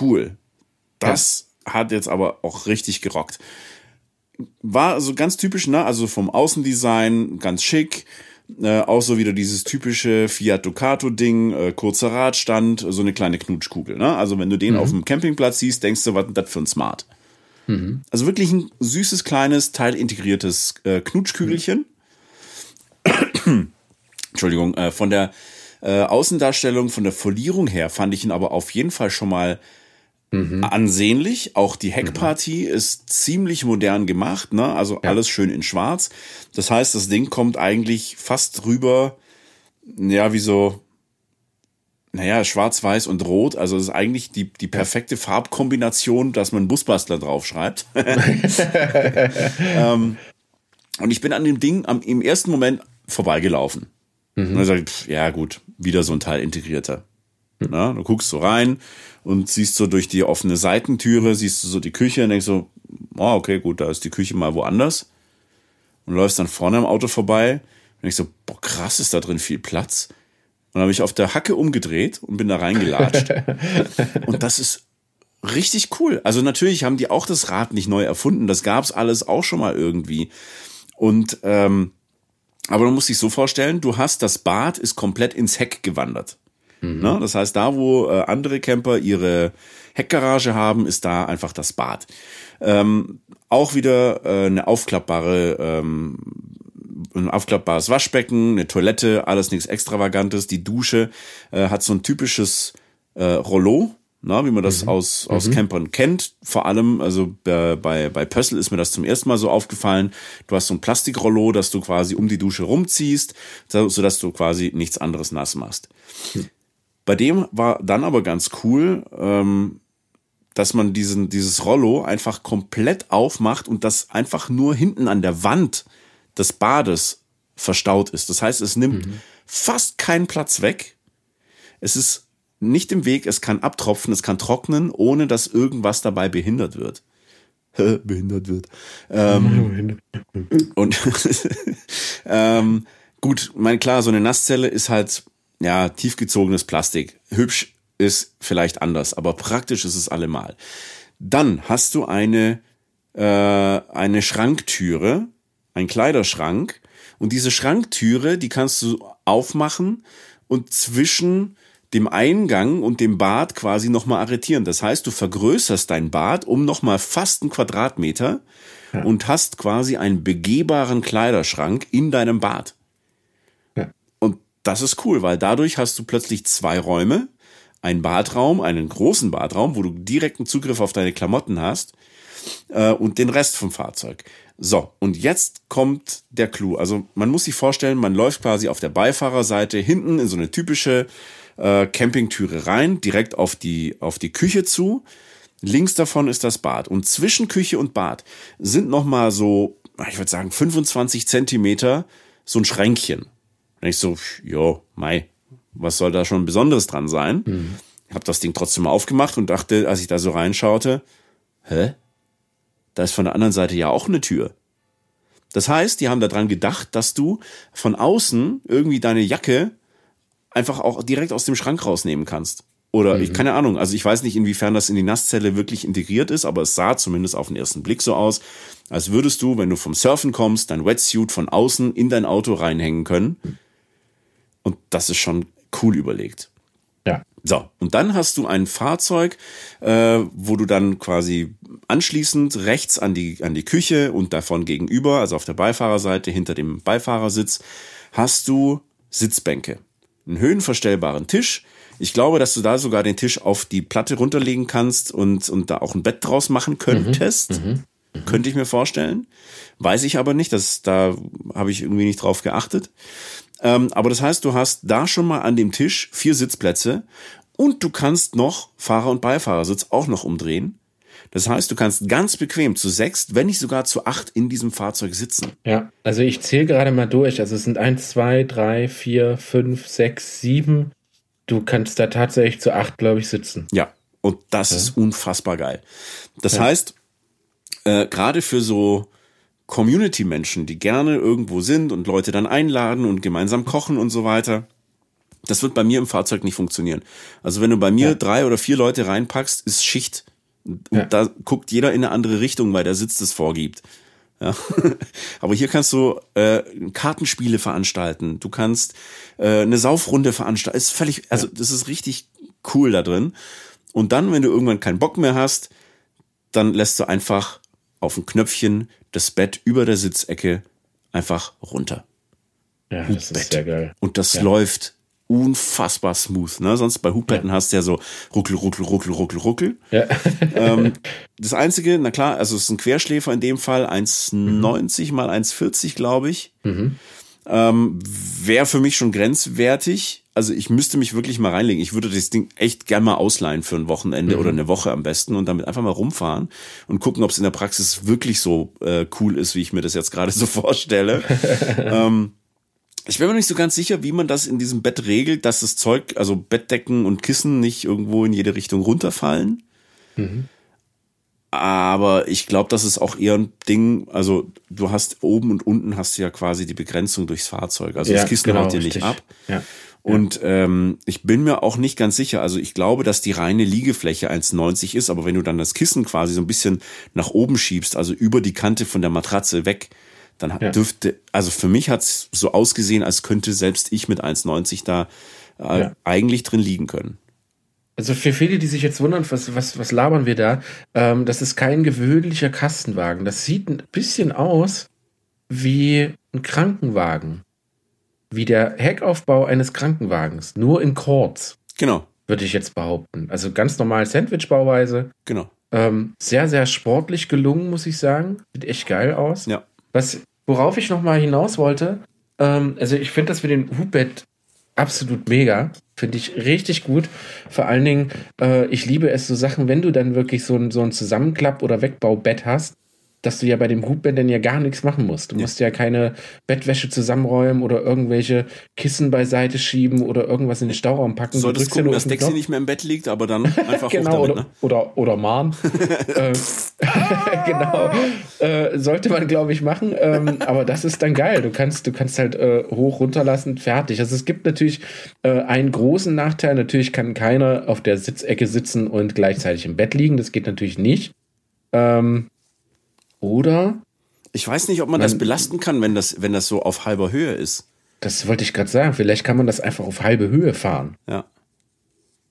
cool. Das ja. hat jetzt aber auch richtig gerockt. War so ganz typisch, ne? Also vom Außendesign ganz schick. Äh, auch so wieder dieses typische Fiat Ducato-Ding, äh, kurzer Radstand, so eine kleine Knutschkugel. Ne? Also wenn du den mhm. auf dem Campingplatz siehst, denkst du, was ist das für ein Smart? Mhm. Also wirklich ein süßes, kleines, teilintegriertes äh, Knutschkügelchen. Mhm. <clears throat> Entschuldigung, äh, von der äh, Außendarstellung, von der Folierung her fand ich ihn aber auf jeden Fall schon mal Mhm. ansehnlich. Auch die Heckpartie mhm. ist ziemlich modern gemacht, ne? Also ja. alles schön in Schwarz. Das heißt, das Ding kommt eigentlich fast rüber, ja, wie so, naja, schwarz-weiß und rot. Also das ist eigentlich die, die perfekte Farbkombination, dass man Busbastler draufschreibt. <laughs> ähm, und ich bin an dem Ding am, im ersten Moment vorbeigelaufen. Mhm. Und dann sage ich, pff, ja gut, wieder so ein Teil integrierter. Na, du guckst so rein und siehst so durch die offene Seitentüre, siehst du so die Küche und denkst so, oh, okay, gut, da ist die Küche mal woanders. Und läufst dann vorne am Auto vorbei und ich so, boah, krass, ist da drin viel Platz. Und dann habe ich auf der Hacke umgedreht und bin da reingelatscht. <laughs> und das ist richtig cool. Also natürlich haben die auch das Rad nicht neu erfunden. Das gab's alles auch schon mal irgendwie. Und ähm, aber du musst dich so vorstellen, du hast das Bad ist komplett ins Heck gewandert. Mhm. Ne? Das heißt, da wo äh, andere Camper ihre Heckgarage haben, ist da einfach das Bad. Ähm, auch wieder äh, eine aufklappbare ähm, ein aufklappbares Waschbecken, eine Toilette, alles nichts Extravagantes. Die Dusche äh, hat so ein typisches äh, Rollo, na, wie man das mhm. aus, aus mhm. Campern kennt. Vor allem, also bei, bei Pössl ist mir das zum ersten Mal so aufgefallen. Du hast so ein Plastikrollo, das du quasi um die Dusche rumziehst, so, dass du quasi nichts anderes nass machst. Mhm. Bei dem war dann aber ganz cool, ähm, dass man diesen, dieses Rollo einfach komplett aufmacht und das einfach nur hinten an der Wand des Bades verstaut ist. Das heißt, es nimmt mhm. fast keinen Platz weg. Es ist nicht im Weg, es kann abtropfen, es kann trocknen, ohne dass irgendwas dabei behindert wird. behindert wird. Ähm, und <laughs> ähm, gut, mein klar, so eine Nasszelle ist halt ja tiefgezogenes Plastik. Hübsch ist vielleicht anders, aber praktisch ist es allemal. Dann hast du eine äh, eine Schranktüre, ein Kleiderschrank und diese Schranktüre, die kannst du aufmachen und zwischen dem Eingang und dem Bad quasi nochmal arretieren. Das heißt, du vergrößerst dein Bad um nochmal fast einen Quadratmeter ja. und hast quasi einen begehbaren Kleiderschrank in deinem Bad. Das ist cool, weil dadurch hast du plötzlich zwei Räume, einen Badraum, einen großen Badraum, wo du direkten Zugriff auf deine Klamotten hast äh, und den Rest vom Fahrzeug. So, und jetzt kommt der Clou. Also man muss sich vorstellen, man läuft quasi auf der Beifahrerseite hinten in so eine typische äh, Campingtüre rein, direkt auf die, auf die Küche zu. Links davon ist das Bad. Und zwischen Küche und Bad sind nochmal so, ich würde sagen, 25 Zentimeter so ein Schränkchen. Und ich so, jo, Mai, was soll da schon Besonderes dran sein? Mhm. Ich habe das Ding trotzdem mal aufgemacht und dachte, als ich da so reinschaute, hä? da ist von der anderen Seite ja auch eine Tür. Das heißt, die haben daran gedacht, dass du von außen irgendwie deine Jacke einfach auch direkt aus dem Schrank rausnehmen kannst. Oder mhm. ich keine Ahnung, also ich weiß nicht, inwiefern das in die Nasszelle wirklich integriert ist, aber es sah zumindest auf den ersten Blick so aus, als würdest du, wenn du vom Surfen kommst, dein Wetsuit von außen in dein Auto reinhängen können. Und das ist schon cool überlegt. Ja. So, und dann hast du ein Fahrzeug, äh, wo du dann quasi anschließend rechts an die, an die Küche und davon gegenüber, also auf der Beifahrerseite hinter dem Beifahrersitz, hast du Sitzbänke. Einen höhenverstellbaren Tisch. Ich glaube, dass du da sogar den Tisch auf die Platte runterlegen kannst und, und da auch ein Bett draus machen könntest. Mhm, mhm, Könnte ich mir vorstellen. Weiß ich aber nicht. Das, da habe ich irgendwie nicht drauf geachtet. Ähm, aber das heißt, du hast da schon mal an dem Tisch vier Sitzplätze und du kannst noch Fahrer- und Beifahrersitz auch noch umdrehen. Das heißt, du kannst ganz bequem zu sechs, wenn nicht sogar zu acht in diesem Fahrzeug sitzen. Ja, also ich zähle gerade mal durch. Also es sind eins, zwei, drei, vier, fünf, sechs, sieben. Du kannst da tatsächlich zu acht, glaube ich, sitzen. Ja, und das ja. ist unfassbar geil. Das ja. heißt, äh, gerade für so Community-Menschen, die gerne irgendwo sind und Leute dann einladen und gemeinsam kochen und so weiter. Das wird bei mir im Fahrzeug nicht funktionieren. Also wenn du bei mir ja. drei oder vier Leute reinpackst, ist Schicht. Und ja. da guckt jeder in eine andere Richtung, weil der Sitz das vorgibt. Ja. <laughs> Aber hier kannst du äh, Kartenspiele veranstalten. Du kannst äh, eine Saufrunde veranstalten. Ist völlig, also das ist richtig cool da drin. Und dann, wenn du irgendwann keinen Bock mehr hast, dann lässt du einfach auf ein Knöpfchen das Bett über der Sitzecke einfach runter. Ja, das ist sehr geil. Und das ja. läuft unfassbar smooth. Ne? Sonst bei Hubbetten ja. hast du ja so ruckel, ruckel, ruckel, ruckel, ruckel. Ja. <laughs> ähm, <laughs> das Einzige, na klar, also es ist ein Querschläfer in dem Fall, 1,90 mhm. mal 1,40, glaube ich. Mhm. Ähm, Wäre für mich schon grenzwertig. Also ich müsste mich wirklich mal reinlegen. Ich würde das Ding echt gerne mal ausleihen für ein Wochenende mhm. oder eine Woche am besten und damit einfach mal rumfahren und gucken, ob es in der Praxis wirklich so äh, cool ist, wie ich mir das jetzt gerade so <laughs> vorstelle. ähm, Ich bin mir nicht so ganz sicher, wie man das in diesem Bett regelt, dass das Zeug, also Bettdecken und Kissen nicht irgendwo in jede Richtung runterfallen. Mhm. Aber ich glaube, das ist auch eher ein Ding, also du hast oben und unten hast du ja quasi die Begrenzung durchs Fahrzeug. Also ja, das Kissen genau, haut dir nicht ab. Ja. Und ähm, ich bin mir auch nicht ganz sicher. Also ich glaube, dass die reine Liegefläche 1,90 ist, aber wenn du dann das Kissen quasi so ein bisschen nach oben schiebst, also über die Kante von der Matratze weg, dann ja. dürfte, also für mich hat's so ausgesehen, als könnte selbst ich mit 1,90 da äh, ja. eigentlich drin liegen können. Also für viele, die sich jetzt wundern, was, was, was labern wir da, ähm, das ist kein gewöhnlicher Kastenwagen. Das sieht ein bisschen aus wie ein Krankenwagen. Wie der Heckaufbau eines Krankenwagens, nur in Chords. Genau. Würde ich jetzt behaupten. Also ganz normal Sandwich-Bauweise. Genau. Ähm, sehr, sehr sportlich gelungen, muss ich sagen. Sieht echt geil aus. Ja. Was, worauf ich noch mal hinaus wollte, ähm, also ich finde das mit dem Hubett absolut mega. Finde ich richtig gut. Vor allen Dingen, äh, ich liebe es so Sachen, wenn du dann wirklich so ein, so ein Zusammenklapp- oder Wegbaubett hast, dass du ja bei dem Hutbett dann ja gar nichts machen musst. Du ja. musst ja keine Bettwäsche zusammenräumen oder irgendwelche Kissen beiseite schieben oder irgendwas in den Stauraum packen. Du solltest gucken, dass Dexy nicht mehr im Bett liegt, aber dann <laughs> einfach genau, damit, ne? oder, oder, oder Mahn. <laughs> äh, <laughs> genau. Äh, sollte man, glaube ich, machen. Ähm, aber das ist dann geil. Du kannst, du kannst halt äh, hoch runterlassen, fertig. Also es gibt natürlich äh, einen großen Nachteil. Natürlich kann keiner auf der Sitzecke sitzen und gleichzeitig im Bett liegen. Das geht natürlich nicht. Ähm, oder? Ich weiß nicht, ob man, man das belasten kann, wenn das, wenn das so auf halber Höhe ist. Das wollte ich gerade sagen. Vielleicht kann man das einfach auf halbe Höhe fahren. Ja.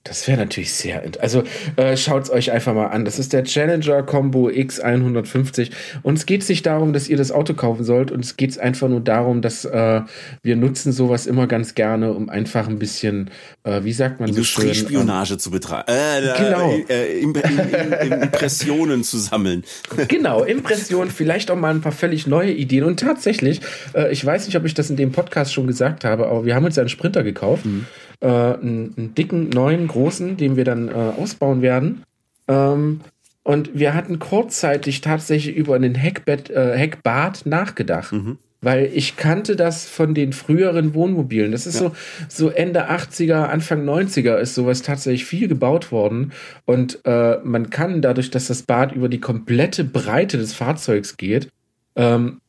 Das wäre natürlich sehr. Also äh, schaut es euch einfach mal an. Das ist der Challenger Combo X150. Uns geht es nicht darum, dass ihr das Auto kaufen sollt. Uns geht es einfach nur darum, dass äh, wir nutzen sowas immer ganz gerne, um einfach ein bisschen, äh, wie sagt man so schön, Spionage ähm, zu betreiben. Äh, genau. Äh, Im, im, Impressionen zu sammeln. <laughs> genau, Impressionen, vielleicht auch mal ein paar völlig neue Ideen. Und tatsächlich, äh, ich weiß nicht, ob ich das in dem Podcast schon gesagt habe, aber wir haben uns einen Sprinter gekauft. Mhm äh, einen, einen, dicken, neuen, großen, den wir dann äh, ausbauen werden. Ähm, und wir hatten kurzzeitig tatsächlich über einen Heckbett, äh, Heckbad nachgedacht. Mhm. Weil ich kannte das von den früheren Wohnmobilen. Das ist ja. so, so Ende 80er, Anfang 90er ist sowas tatsächlich viel gebaut worden. Und äh, man kann dadurch, dass das Bad über die komplette Breite des Fahrzeugs geht, ähm,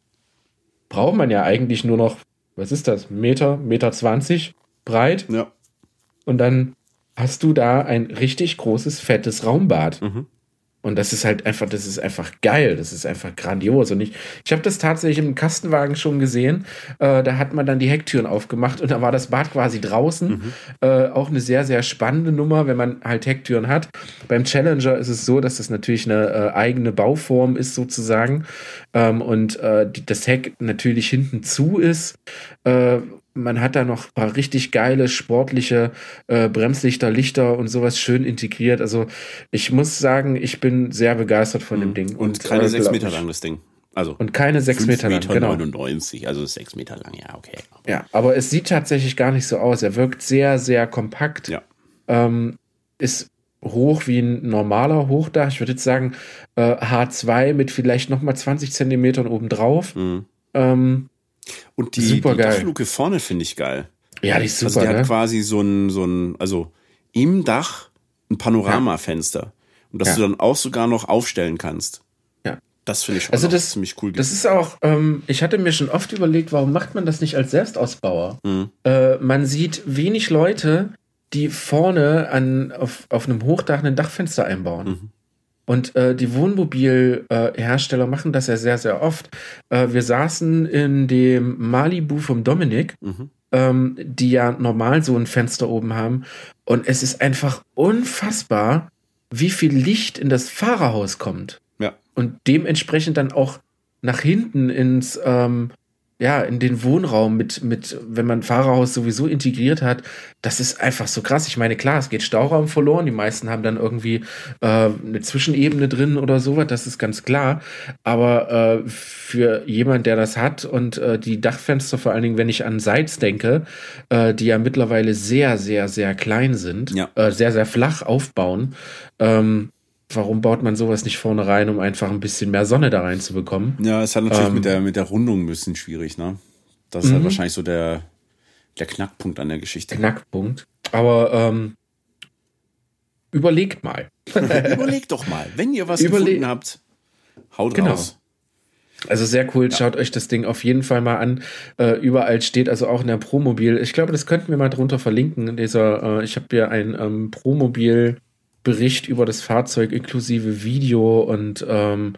braucht man ja eigentlich nur noch, was ist das, Meter, Meter 20 breit. Ja. Und dann hast du da ein richtig großes, fettes Raumbad. Mhm. Und das ist halt einfach, das ist einfach geil, das ist einfach grandios. Und ich, ich habe das tatsächlich im Kastenwagen schon gesehen. Äh, da hat man dann die Hecktüren aufgemacht und da war das Bad quasi draußen. Mhm. Äh, auch eine sehr, sehr spannende Nummer, wenn man halt Hecktüren hat. Beim Challenger ist es so, dass das natürlich eine äh, eigene Bauform ist, sozusagen. Ähm, und äh, die, das Heck natürlich hinten zu ist äh, man hat da noch ein paar richtig geile sportliche äh, Bremslichter, Lichter und sowas schön integriert. Also ich muss sagen, ich bin sehr begeistert von mhm. dem Ding. Und, und keine äh, sechs Meter lang das Ding. Also und keine sechs Meter lang. Meter genau. 99, also sechs Meter lang, ja, okay. Ja, aber es sieht tatsächlich gar nicht so aus. Er wirkt sehr, sehr kompakt. Ja. Ähm, ist hoch wie ein normaler Hochdach. Ich würde jetzt sagen äh, H2 mit vielleicht nochmal 20 Zentimetern obendrauf. Mhm. Ähm, und die, super die Dachluke vorne finde ich geil. Ja, die ist also super. Also die ne? hat quasi so ein, so ein, also im Dach ein Panoramafenster. Ja. Und das ja. du dann auch sogar noch aufstellen kannst. Ja. Das finde ich schon also das, ziemlich cool. Das ist auch, ähm, ich hatte mir schon oft überlegt, warum macht man das nicht als Selbstausbauer? Mhm. Äh, man sieht wenig Leute, die vorne an, auf, auf einem Hochdach ein Dachfenster einbauen. Mhm. Und äh, die Wohnmobilhersteller äh, machen das ja sehr, sehr oft. Äh, wir saßen in dem Malibu vom Dominik, mhm. ähm, die ja normal so ein Fenster oben haben. Und es ist einfach unfassbar, wie viel Licht in das Fahrerhaus kommt. Ja. Und dementsprechend dann auch nach hinten ins, ähm, ja, in den Wohnraum mit, mit, wenn man Fahrerhaus sowieso integriert hat, das ist einfach so krass. Ich meine, klar, es geht Stauraum verloren. Die meisten haben dann irgendwie äh, eine Zwischenebene drin oder sowas, das ist ganz klar. Aber äh, für jemand, der das hat und äh, die Dachfenster, vor allen Dingen, wenn ich an Seits denke, äh, die ja mittlerweile sehr, sehr, sehr klein sind, ja. äh, sehr, sehr flach aufbauen, ähm, warum baut man sowas nicht vorne rein, um einfach ein bisschen mehr Sonne da reinzubekommen? Ja, ist halt natürlich ähm, mit, der, mit der Rundung ein bisschen schwierig, ne? Das ist halt mhm. wahrscheinlich so der, der Knackpunkt an der Geschichte. Knackpunkt. Aber ähm, überlegt mal. <laughs> überlegt doch mal, wenn ihr was Überle gefunden habt, haut genau. raus. Also sehr cool, ja. schaut euch das Ding auf jeden Fall mal an. Äh, überall steht also auch in der Promobil. Ich glaube, das könnten wir mal drunter verlinken. Dieser, äh, ich habe hier ein ähm, Promobil-Bericht über das Fahrzeug inklusive Video und ähm,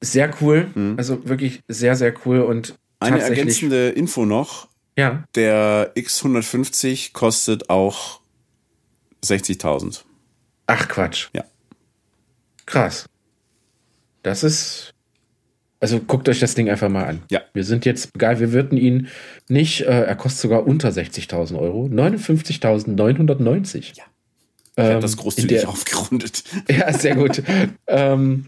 sehr cool. Mhm. Also wirklich sehr, sehr cool und eine ergänzende Info noch. Ja. Der X150 kostet auch 60.000. Ach Quatsch. Ja. Krass. Das ist. Also guckt euch das Ding einfach mal an. Ja. Wir sind jetzt, egal, wir würden ihn nicht, äh, er kostet sogar unter 60.000 Euro. 59.990. Ja. Ich ähm, das großzügig der, aufgerundet. <laughs> Ja, sehr gut. ähm,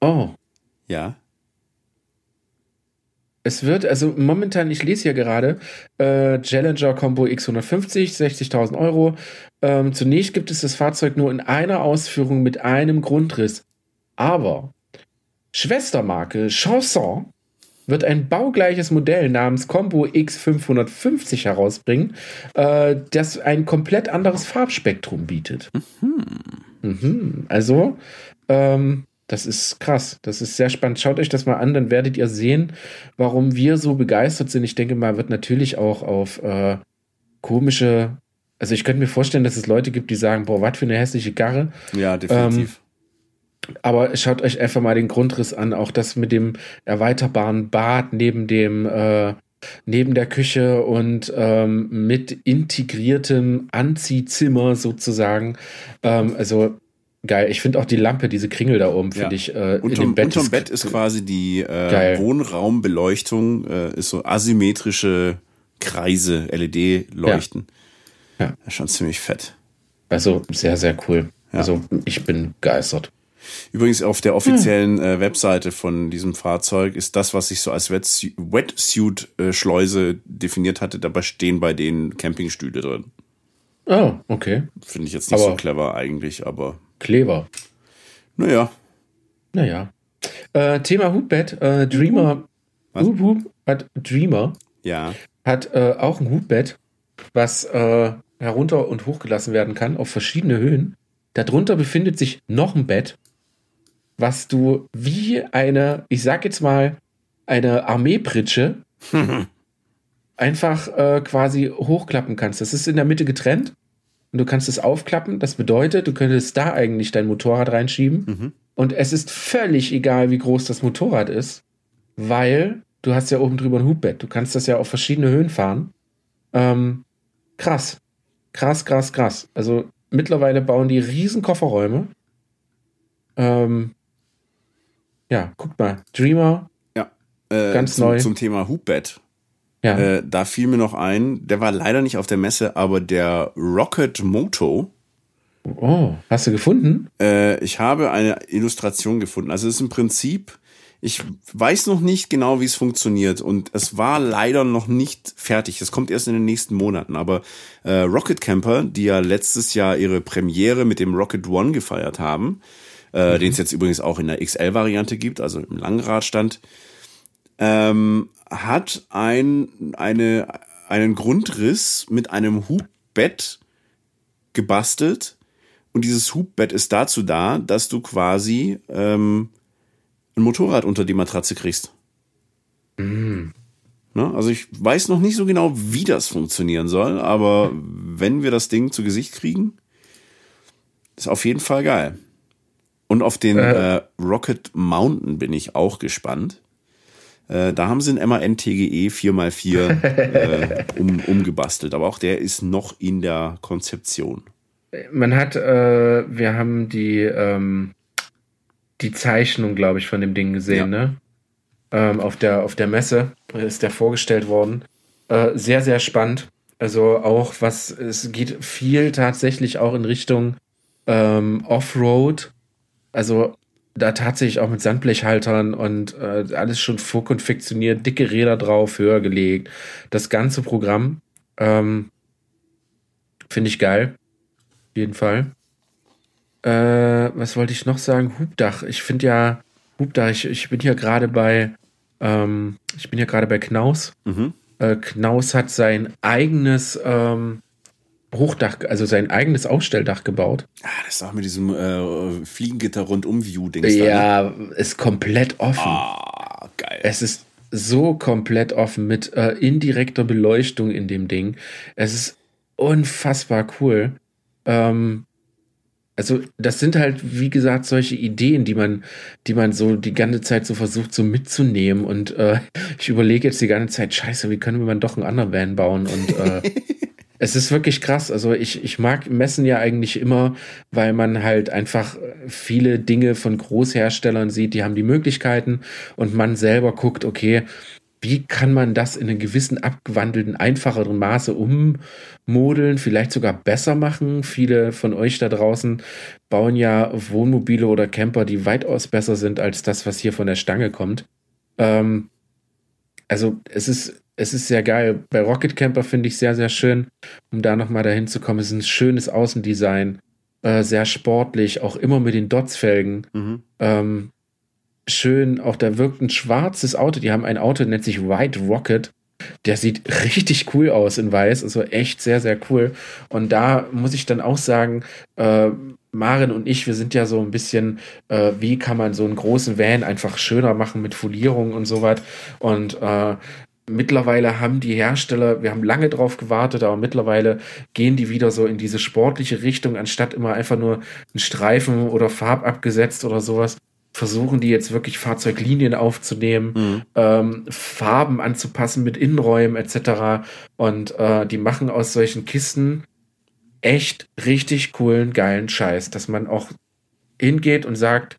oh. Ja. Es wird, also momentan, ich lese hier gerade, äh, Challenger Combo X150, 60.000 Euro. Ähm, zunächst gibt es das Fahrzeug nur in einer Ausführung mit einem Grundriss. Aber Schwestermarke Chanson wird ein baugleiches Modell namens Combo X550 herausbringen, äh, das ein komplett anderes Farbspektrum bietet. Mhm. Mhm. Also, ähm, das ist krass. Das ist sehr spannend. Schaut euch das mal an, dann werdet ihr sehen, warum wir so begeistert sind. Ich denke mal, wird natürlich auch auf äh, komische. Also ich könnte mir vorstellen, dass es Leute gibt, die sagen, boah, was für eine hässliche Karre. Ja, definitiv. Ähm, aber schaut euch einfach mal den Grundriss an. Auch das mit dem erweiterbaren Bad neben dem äh, neben der Küche und ähm, mit integriertem Anziehzimmer sozusagen. Ähm, also Geil. Ich finde auch die Lampe, diese Kringel da oben, finde ja. ich. Äh, unterm, in Bett unterm ist, Bett ist quasi die äh, Wohnraumbeleuchtung, äh, ist so asymmetrische Kreise, LED-Leuchten. Ja. ja. Schon ziemlich fett. Also sehr, sehr cool. Ja. Also ich bin begeistert. Übrigens auf der offiziellen äh, Webseite von diesem Fahrzeug ist das, was ich so als Wetsuit-Schleuse definiert hatte, dabei stehen bei den Campingstühle drin. Oh, okay. Finde ich jetzt nicht aber so clever eigentlich, aber Kleber. Naja. Naja. Äh, Thema Hutbett. Äh, Dreamer. Was? Hup, Hup hat Dreamer. Ja. Hat äh, auch ein Hutbett, was äh, herunter und hochgelassen werden kann auf verschiedene Höhen. Darunter befindet sich noch ein Bett, was du wie eine, ich sag jetzt mal, eine Armeepritsche <laughs> einfach äh, quasi hochklappen kannst. Das ist in der Mitte getrennt und du kannst es aufklappen. Das bedeutet, du könntest da eigentlich dein Motorrad reinschieben. Mhm. Und es ist völlig egal, wie groß das Motorrad ist, weil du hast ja oben drüber ein Hubbett. Du kannst das ja auf verschiedene Höhen fahren. Ähm, krass. Krass, krass, krass. Also mittlerweile bauen die riesen Kofferräume. Ähm, ja, guck mal. Dreamer. Ja. Äh, ganz zum, neu. Zum Thema Hubbett. Ja. Äh, da fiel mir noch ein, der war leider nicht auf der Messe, aber der Rocket Moto. Oh, hast du gefunden? Äh, ich habe eine Illustration gefunden. Also es ist im Prinzip, ich weiß noch nicht genau, wie es funktioniert und es war leider noch nicht fertig. Es kommt erst in den nächsten Monaten. Aber äh, Rocket Camper, die ja letztes Jahr ihre Premiere mit dem Rocket One gefeiert haben, äh, mhm. den es jetzt übrigens auch in der XL-Variante gibt, also im Langradstand, ähm, hat ein, eine, einen Grundriss mit einem Hubbett gebastelt. Und dieses Hubbett ist dazu da, dass du quasi ähm, ein Motorrad unter die Matratze kriegst. Mhm. Ne? Also ich weiß noch nicht so genau, wie das funktionieren soll, aber wenn wir das Ding zu Gesicht kriegen, ist auf jeden Fall geil. Und auf den äh. Äh, Rocket Mountain bin ich auch gespannt. Äh, da haben sie einen MAN-TGE 4x4 äh, um, umgebastelt, aber auch der ist noch in der Konzeption. Man hat, äh, wir haben die, ähm, die Zeichnung, glaube ich, von dem Ding gesehen, ja. ne? Ähm, auf, der, auf der Messe ist der vorgestellt worden. Äh, sehr, sehr spannend. Also auch was, es geht viel tatsächlich auch in Richtung ähm, Offroad. Also da tatsächlich auch mit Sandblechhaltern und äh, alles schon vorkonfektioniert, dicke Räder drauf, höher gelegt. Das ganze Programm ähm, finde ich geil. Auf jeden Fall. Äh, was wollte ich noch sagen? Hubdach. Ich finde ja, Hubdach, ich, ich bin hier gerade bei Ähm, ich bin ja gerade bei Knaus. Mhm. Äh, Knaus hat sein eigenes ähm, Hochdach, also sein eigenes Ausstelldach gebaut. Ah, das ist auch mit diesem äh, Fliegengitter rundum View-Ding. Ja, da, ne? ist komplett offen. Ah, geil. Es ist so komplett offen mit äh, indirekter Beleuchtung in dem Ding. Es ist unfassbar cool. Ähm, also das sind halt, wie gesagt, solche Ideen, die man, die man so die ganze Zeit so versucht, so mitzunehmen. Und äh, <laughs> ich überlege jetzt die ganze Zeit, scheiße, wie können wir mal doch einen anderen Van bauen? Und äh, <laughs> es ist wirklich krass. Also ich, ich mag Messen ja eigentlich immer, weil man halt einfach viele Dinge von Großherstellern sieht, die haben die Möglichkeiten und man selber guckt, okay, wie kann man das in einem gewissen abgewandelten, einfacheren Maße ummodeln, vielleicht sogar besser machen. Viele von euch da draußen bauen ja Wohnmobile oder Camper, die weitaus besser sind als das, was hier von der Stange kommt. Ähm, also es ist, es ist sehr geil. Bei Rocket Camper finde ich sehr, sehr schön, um da nochmal dahin zu kommen. Es ist ein schönes Außendesign, äh, sehr sportlich, auch immer mit den Dots-Felgen. Mhm. Ähm, schön, auch da wirkt ein schwarzes Auto. Die haben ein Auto, nennt sich White Rocket. Der sieht richtig cool aus in weiß, also echt sehr, sehr cool. Und da muss ich dann auch sagen, äh, Maren und ich, wir sind ja so ein bisschen, äh, wie kann man so einen großen Van einfach schöner machen mit Folierung und so was. Und äh, mittlerweile haben die Hersteller, wir haben lange drauf gewartet, aber mittlerweile gehen die wieder so in diese sportliche Richtung, anstatt immer einfach nur einen Streifen oder Farb abgesetzt oder sowas versuchen die jetzt wirklich Fahrzeuglinien aufzunehmen, mhm. ähm, Farben anzupassen mit Innenräumen etc. Und äh, die machen aus solchen Kisten echt richtig coolen, geilen Scheiß, dass man auch hingeht und sagt,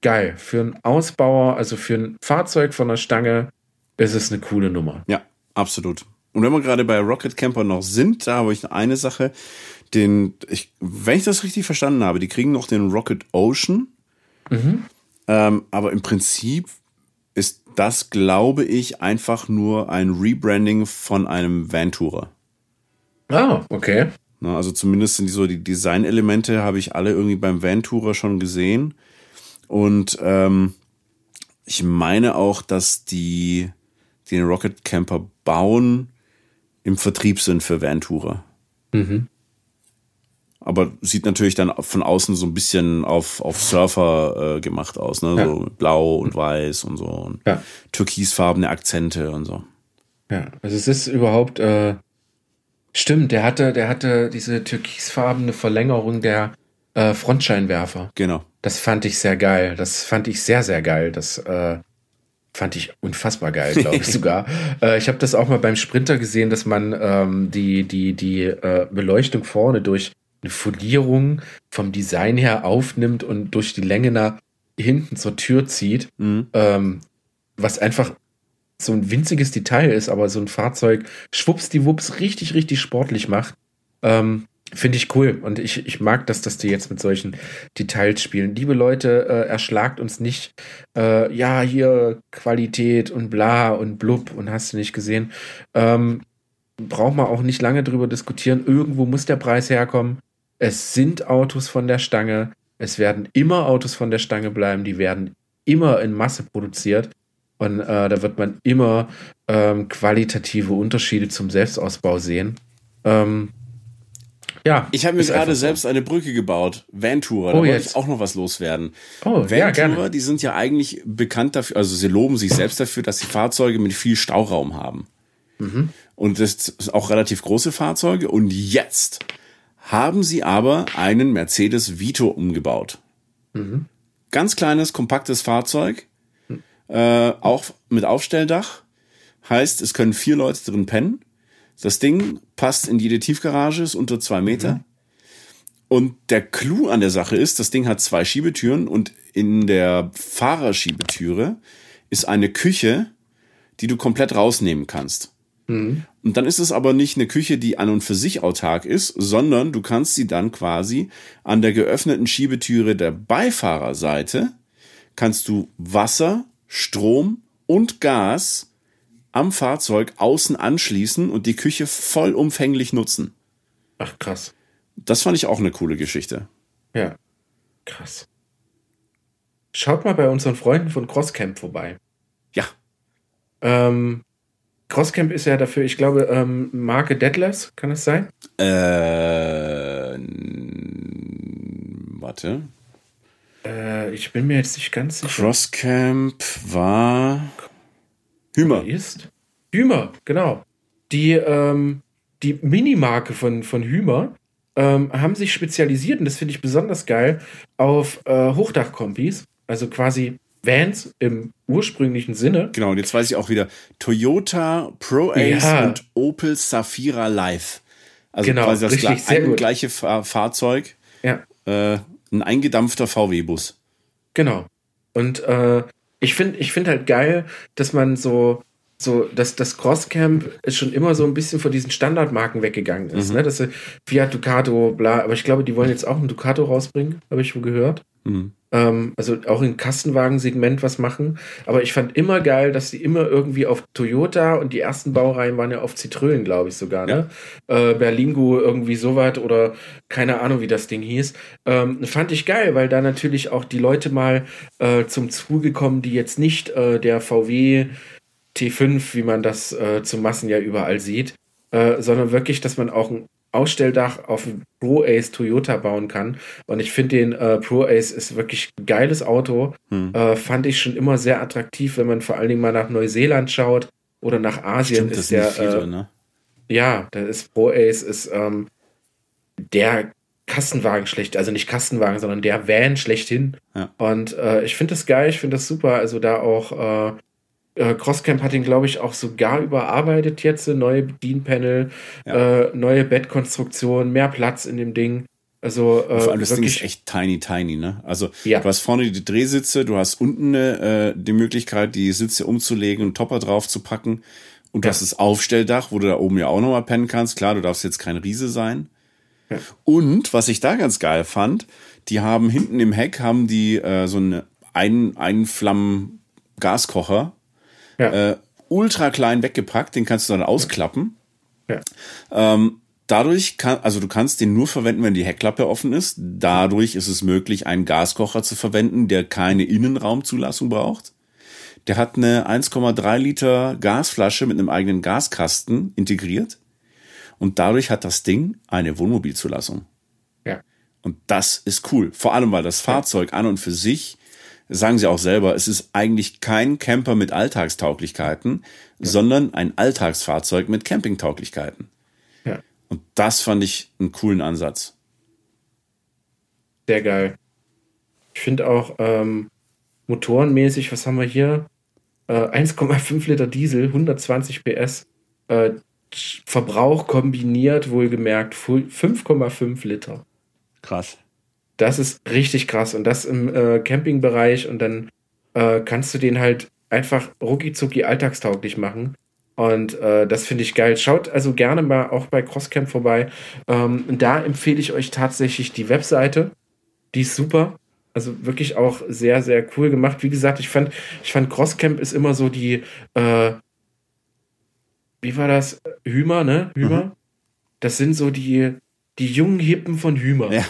geil, für einen Ausbauer, also für ein Fahrzeug von der Stange, ist es eine coole Nummer. Ja, absolut. Und wenn wir gerade bei Rocket Camper noch sind, da habe ich eine Sache, den, ich, wenn ich das richtig verstanden habe, die kriegen noch den Rocket Ocean. Mhm. Ähm, aber im Prinzip ist das, glaube ich, einfach nur ein Rebranding von einem Van-Tourer. Ah, okay. Na, also zumindest sind die so die Designelemente habe ich alle irgendwie beim Van-Tourer schon gesehen. Und ähm, ich meine auch, dass die den Rocket Camper bauen, im Vertrieb sind für Van-Tourer. Mhm aber sieht natürlich dann von außen so ein bisschen auf, auf Surfer äh, gemacht aus, ne? Ja. So blau und weiß und so und ja. türkisfarbene Akzente und so. Ja, also es ist überhaupt, äh, stimmt, der hatte, der hatte diese türkisfarbene Verlängerung der äh, Frontscheinwerfer. Genau. Das fand ich sehr geil. Das fand ich sehr, sehr geil. Das äh, fand ich unfassbar geil, <laughs> glaube ich sogar. Äh, ich habe das auch mal beim Sprinter gesehen, dass man ähm, die, die, die äh, Beleuchtung vorne durch eine Folierung vom Design her aufnimmt und durch die Länge nach hinten zur Tür zieht, mhm. ähm, was einfach so ein winziges Detail ist, aber so ein Fahrzeug schwuppsdiwupps richtig, richtig sportlich macht. Ähm, Finde ich cool und ich, ich mag das, dass die jetzt mit solchen Details spielen. Liebe Leute, äh, erschlagt uns nicht, äh, ja, hier Qualität und bla und blub und hast du nicht gesehen. Ähm, braucht man auch nicht lange drüber diskutieren. Irgendwo muss der Preis herkommen. Es sind Autos von der Stange. Es werden immer Autos von der Stange bleiben. Die werden immer in Masse produziert. Und äh, da wird man immer ähm, qualitative Unterschiede zum Selbstausbau sehen. Ähm, ja. Ich habe mir gerade selbst eine Brücke gebaut. Vantourer, da oh, wollte ich auch noch was loswerden. Oh, Vantourer, ja, gerne. die sind ja eigentlich bekannt dafür, also sie loben sich selbst dafür, dass sie Fahrzeuge mit viel Stauraum haben. Mhm. Und das sind auch relativ große Fahrzeuge. Und jetzt haben sie aber einen Mercedes Vito umgebaut. Mhm. Ganz kleines, kompaktes Fahrzeug, äh, auch mit Aufstelldach. Heißt, es können vier Leute drin pennen. Das Ding passt in jede Tiefgarage, ist unter zwei Meter. Mhm. Und der Clou an der Sache ist, das Ding hat zwei Schiebetüren und in der Fahrerschiebetüre ist eine Küche, die du komplett rausnehmen kannst. Mhm. Und dann ist es aber nicht eine Küche, die an und für sich autark ist, sondern du kannst sie dann quasi an der geöffneten Schiebetüre der Beifahrerseite kannst du Wasser, Strom und Gas am Fahrzeug außen anschließen und die Küche vollumfänglich nutzen. Ach krass. Das fand ich auch eine coole Geschichte. Ja. Krass. Schaut mal bei unseren Freunden von Crosscamp vorbei. Ja, Ähm, Crosscamp ist ja dafür, ich glaube, ähm, Marke Deadless, kann das sein? Äh, warte. Äh, ich bin mir jetzt nicht ganz sicher. Crosscamp war Hümer. Ist? Hümer, genau. Die, ähm, die Minimarke von, von Hümer ähm, haben sich spezialisiert, und das finde ich besonders geil, auf äh, Hochdachkompis. Also quasi Vans im ursprünglichen Sinne. Genau, und jetzt weiß ich auch wieder, Toyota Pro Ace ja. und Opel Safira Live. Also genau, quasi das richtig, gla gleiche Fahr Fahrzeug. Ja. Äh, ein eingedampfter VW-Bus. Genau. Und äh, ich finde ich find halt geil, dass man so so, dass das Crosscamp ist schon immer so ein bisschen von diesen Standardmarken weggegangen ist. Mhm. Ne? Dass Fiat Ducato, bla, aber ich glaube, die wollen jetzt auch einen Ducato rausbringen, habe ich wohl gehört. Mhm. Ähm, also auch im Kastenwagensegment was machen. Aber ich fand immer geil, dass sie immer irgendwie auf Toyota und die ersten Baureihen waren ja auf Zitrönen, glaube ich sogar. Ne? Ja. Äh, Berlingo irgendwie sowas oder keine Ahnung, wie das Ding hieß. Ähm, fand ich geil, weil da natürlich auch die Leute mal äh, zum Zuge kommen, die jetzt nicht äh, der VW T5, wie man das äh, zu Massen ja überall sieht, äh, sondern wirklich, dass man auch ein Ausstelldach auf Pro Ace Toyota bauen kann. Und ich finde den äh, Pro Ace ist wirklich ein geiles Auto. Hm. Äh, fand ich schon immer sehr attraktiv, wenn man vor allen Dingen mal nach Neuseeland schaut oder nach Asien. Stimmt, ist der, viele, äh, ne? Ja, da ist Pro Ace ist ähm, der Kastenwagen schlecht, also nicht Kastenwagen, sondern der Van schlechthin. Ja. Und äh, ich finde das geil, ich finde das super. Also da auch äh, äh, Crosscamp hat ihn, glaube ich, auch sogar überarbeitet jetzt. Neue Bedienpanel, ja. äh, neue Bettkonstruktion, mehr Platz in dem Ding. Also, äh, Vor allem das Ding ist echt tiny, tiny, ne? Also ja. du hast vorne die Drehsitze, du hast unten äh, die Möglichkeit, die Sitze umzulegen und Topper drauf zu packen. Und du ja. hast das Aufstelldach, wo du da oben ja auch nochmal pennen kannst. Klar, du darfst jetzt kein Riese sein. Ja. Und was ich da ganz geil fand, die haben hinten im Heck haben die äh, so einen ein Einflammen Gaskocher ja. Äh, ultra klein weggepackt, den kannst du dann ausklappen. Ja. Ähm, dadurch kann, also du kannst den nur verwenden, wenn die Heckklappe offen ist. Dadurch ist es möglich, einen Gaskocher zu verwenden, der keine Innenraumzulassung braucht. Der hat eine 1,3 Liter Gasflasche mit einem eigenen Gaskasten integriert. Und dadurch hat das Ding eine Wohnmobilzulassung. Ja. Und das ist cool. Vor allem, weil das Fahrzeug an und für sich sagen sie auch selber, es ist eigentlich kein Camper mit Alltagstauglichkeiten, ja. sondern ein Alltagsfahrzeug mit Campingtauglichkeiten. Ja. Und das fand ich einen coolen Ansatz. Sehr geil. Ich finde auch ähm, motorenmäßig, was haben wir hier? Äh, 1,5 Liter Diesel, 120 PS. Äh, Verbrauch kombiniert, wohlgemerkt, 5,5 Liter. Krass. Das ist richtig krass. Und das im äh, Campingbereich und dann äh, kannst du den halt einfach rucki alltagstauglich machen. Und äh, das finde ich geil. Schaut also gerne mal auch bei Crosscamp vorbei. Ähm, da empfehle ich euch tatsächlich die Webseite. Die ist super. Also wirklich auch sehr, sehr cool gemacht. Wie gesagt, ich fand, ich fand Crosscamp ist immer so die, äh, wie war das? Hümer, ne? Hümer. Mhm. Das sind so die, die jungen Hippen von Hümer. Ja.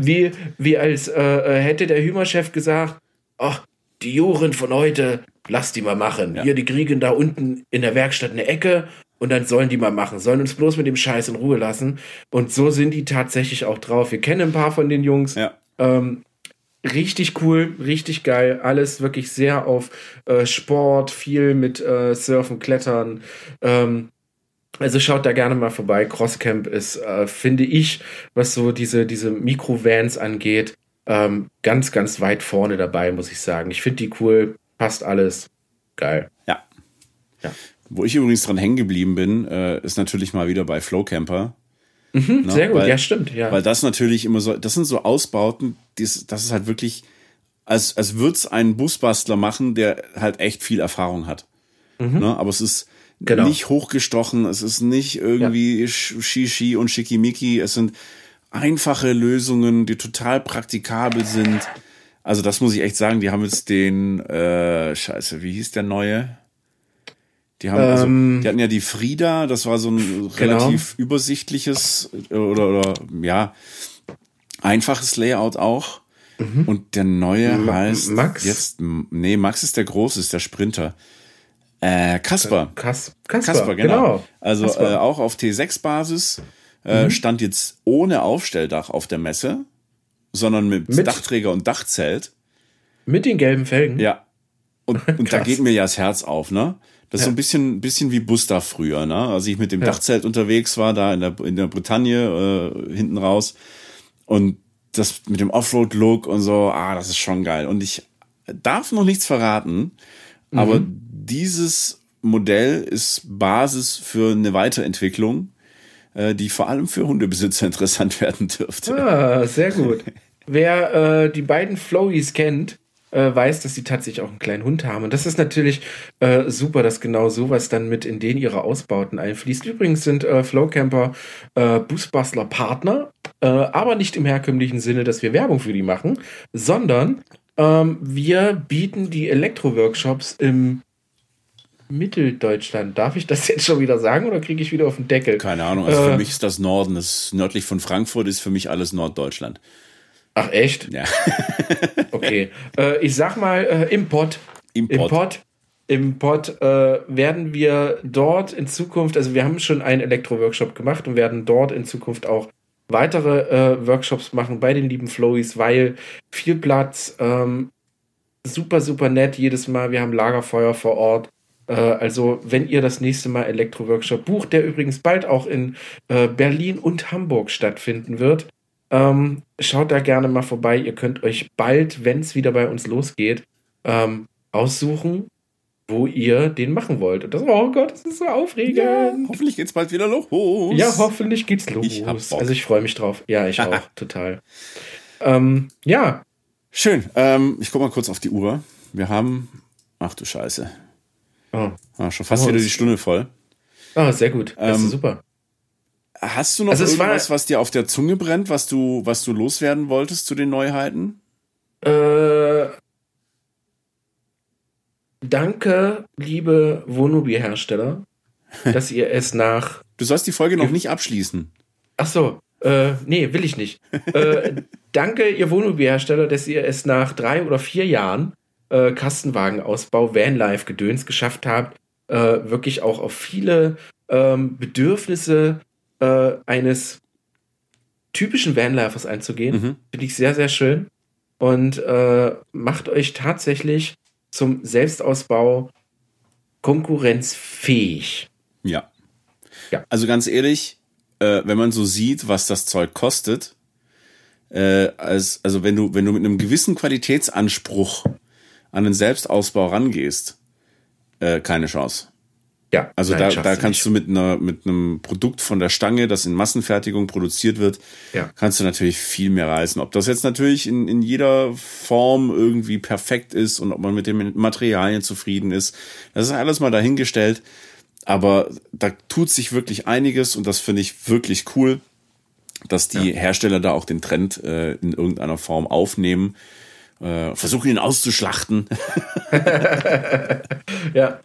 wie, wie als äh, äh, hätte der Hümer-Chef gesagt, ach, die Juren von heute, lass die mal machen. Ja. Hier, die kriegen da unten in der Werkstatt eine Ecke und dann sollen die mal machen. Sollen uns bloß mit dem Scheiß in Ruhe lassen. Und so sind die tatsächlich auch drauf. Wir kennen ein paar von den Jungs. Ja. Ähm, richtig cool, richtig geil. Alles wirklich sehr auf äh, Sport, viel mit äh, Surfen, Klettern. Ähm, also schaut da gerne mal vorbei. Crosscamp ist, äh, finde ich, was so diese, diese Mikro-Vans angeht, ähm, ganz, ganz weit vorne dabei, muss ich sagen. Ich finde die cool, passt alles. Geil. Ja. ja. Wo ich übrigens dran hängen geblieben bin, äh, ist natürlich mal wieder bei Flowcamper. Mhm, ne? Sehr gut, weil, ja, stimmt, ja. Weil das natürlich immer so, das sind so Ausbauten, das, das ist halt wirklich, als, als würde es einen Busbastler machen, der halt echt viel Erfahrung hat. Mhm. Ne? Aber es ist, genau. nicht hochgestochen, es ist nicht irgendwie ja. Shishi und Schickimicki, es sind einfache Lösungen, die total praktikabel sind. Also das muss ich echt sagen, die haben jetzt den, äh, scheiße, wie hieß der neue? Die haben, also, ähm, die hatten ja die Frieda, das war so ein genau. relativ übersichtliches oder, oder ja, einfaches Layout auch. Mhm. Und der neue heißt Max? jetzt, nee, Max ist der Große, ist der Sprinter. Äh, Kasper. Kas Kasper, Kasper genau. genau. Also Kasper. Äh, auch auf T6-Basis. Äh, mhm. Stand jetzt ohne Aufstelldach auf der Messe, sondern mit, mit, Dachträger und Dachzelt. Mit den gelben Felgen? Ja. Und, <laughs> und da geht mir ja das Herz auf, ne? Das ist so ein bisschen, bisschen wie Buster früher, ne? Als ich mit dem ja. Dachzelt unterwegs war, da in der, in der Bretagne, äh, hinten raus. Und das mit dem Offroad-Look und so, ah, das ist schon geil. Und ich darf noch nichts verraten, mhm. Dieses Modell ist Basis für eine Weiterentwicklung, äh, die vor allem für Hundebesitzer <laughs> interessant werden dürfte. Ah, sehr gut. Wer äh, die beiden Flowies kennt, äh, weiß, dass sie tatsächlich auch einen kleinen Hund haben. Und das ist natürlich äh, super, dass genau sowas dann mit in den ihre Ausbauten einfließt. Übrigens sind äh, Flowcamper äh, Busbastler Partner, äh, aber nicht im herkömmlichen Sinne, dass wir Werbung für die machen, sondern ähm, wir bieten die Elektro-Workshops im Mitteldeutschland. Darf ich das jetzt schon wieder sagen oder kriege ich wieder auf den Deckel? Keine Ahnung. Also für äh, mich ist das Norden. Das nördlich von Frankfurt ist für mich alles Norddeutschland. Ach echt? Ja. <laughs> okay. Äh, ich sag mal äh, Import. Import. Import. Import äh, werden wir dort in Zukunft, also wir haben schon einen Elektro-Workshop gemacht und werden dort in Zukunft auch weitere äh, Workshops machen bei den lieben Flowies, weil viel Platz, ähm, super, super nett jedes Mal. Wir haben Lagerfeuer vor Ort. Äh, also, wenn ihr das nächste Mal Elektro-Workshop bucht, der übrigens bald auch in äh, Berlin und Hamburg stattfinden wird, ähm, schaut da gerne mal vorbei. Ihr könnt euch bald, wenn es wieder bei uns losgeht, ähm, aussuchen, wo ihr den machen wollt. Und das, oh Gott, das ist so aufregend. Ja, hoffentlich geht's bald wieder los. Ja, hoffentlich geht's los. Ich also ich freue mich drauf. Ja, ich <laughs> auch, total. Ähm, ja. Schön. Ähm, ich guck mal kurz auf die Uhr. Wir haben, ach du Scheiße. Oh. Ah, schon fast oh, wieder die Stunde voll. Ah, oh, sehr gut. Das ist ähm, super. Hast du noch also irgendwas, was dir auf der Zunge brennt, was du, was du loswerden wolltest zu den Neuheiten? Äh, danke, liebe Wohnmobilhersteller, <laughs> dass ihr es nach. Du sollst die Folge noch nicht abschließen. Ach so, äh, nee, will ich nicht. <laughs> äh, danke, ihr Wohnmobilhersteller, dass ihr es nach drei oder vier Jahren äh, Kastenwagenausbau, Vanlife-Gedöns geschafft habt, äh, wirklich auch auf viele ähm, Bedürfnisse äh, eines typischen Vanlifers einzugehen. Mhm. Finde ich sehr, sehr schön. Und äh, macht euch tatsächlich zum Selbstausbau konkurrenzfähig. Ja. ja. Also ganz ehrlich, äh, wenn man so sieht, was das Zeug kostet, äh, als, also wenn du, wenn du mit einem gewissen Qualitätsanspruch an den Selbstausbau rangehst, äh, keine Chance. Ja, also da, da kannst du mit einer mit einem Produkt von der Stange, das in Massenfertigung produziert wird, ja. kannst du natürlich viel mehr reißen. Ob das jetzt natürlich in, in jeder Form irgendwie perfekt ist und ob man mit den Materialien zufrieden ist, das ist alles mal dahingestellt. Aber da tut sich wirklich einiges und das finde ich wirklich cool, dass die ja. Hersteller da auch den Trend äh, in irgendeiner Form aufnehmen äh, versuchen ihn auszuschlachten. <laughs> ja.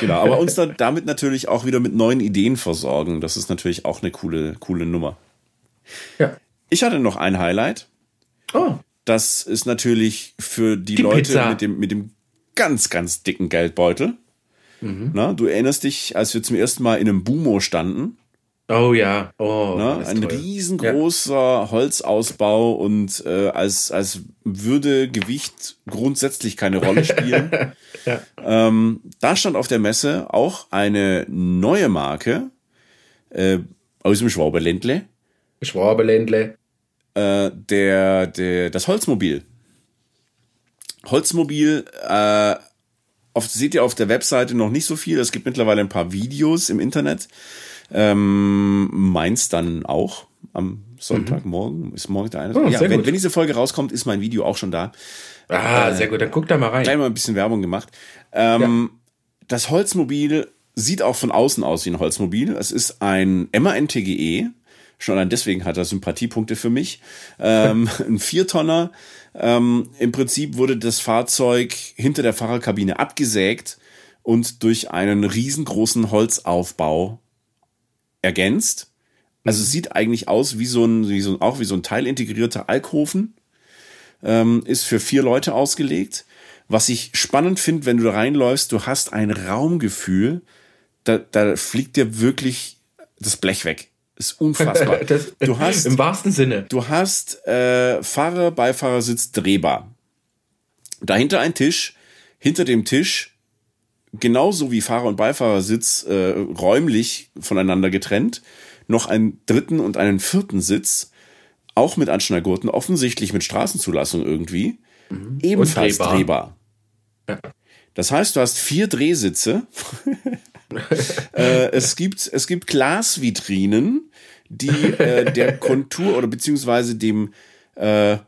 Genau, aber uns dann damit natürlich auch wieder mit neuen Ideen versorgen. Das ist natürlich auch eine coole, coole Nummer. Ja. Ich hatte noch ein Highlight. Oh. Das ist natürlich für die, die Leute mit dem, mit dem ganz, ganz dicken Geldbeutel. Mhm. Na, du erinnerst dich, als wir zum ersten Mal in einem Bumo standen. Oh ja, oh, ne? ein toll. riesengroßer ja. Holzausbau und äh, als, als würde Gewicht grundsätzlich keine Rolle spielen. <laughs> ja. ähm, da stand auf der Messe auch eine neue Marke äh, aus dem Schwaberländle. Schwaberländle. Äh, der, der, das Holzmobil. Holzmobil, äh, oft seht ihr auf der Webseite noch nicht so viel. Es gibt mittlerweile ein paar Videos im Internet. Ähm, meins dann auch am Sonntagmorgen. Mhm. Ist morgen der eine? Oh, ja, wenn, wenn, diese Folge rauskommt, ist mein Video auch schon da. Ah, äh, sehr gut. Dann guck da mal rein. Gleich mal ein bisschen Werbung gemacht. Ähm, ja. Das Holzmobil sieht auch von außen aus wie ein Holzmobil. Es ist ein MAN-TGE. Schon allein deswegen hat er Sympathiepunkte für mich. Ähm, <laughs> ein Viertonner. Ähm, Im Prinzip wurde das Fahrzeug hinter der Fahrerkabine abgesägt und durch einen riesengroßen Holzaufbau ergänzt. Also es sieht eigentlich aus wie so ein, wie so, auch wie so ein teilintegrierter Alkoven. Ähm, ist für vier Leute ausgelegt. Was ich spannend finde, wenn du da reinläufst, du hast ein Raumgefühl, da, da fliegt dir wirklich das Blech weg. Ist unfassbar. <laughs> das, du hast im wahrsten Sinne. Du hast äh, Fahrer, Beifahrersitz drehbar. Dahinter ein Tisch, hinter dem Tisch genauso wie Fahrer und Beifahrersitz äh, räumlich voneinander getrennt, noch einen dritten und einen vierten Sitz, auch mit Anschnallgurten, offensichtlich mit Straßenzulassung irgendwie, mhm. ebenfalls drehbar. drehbar. Ja. Das heißt, du hast vier Drehsitze. <laughs> äh, es gibt es gibt Glasvitrinen, die äh, der <laughs> Kontur oder beziehungsweise dem äh,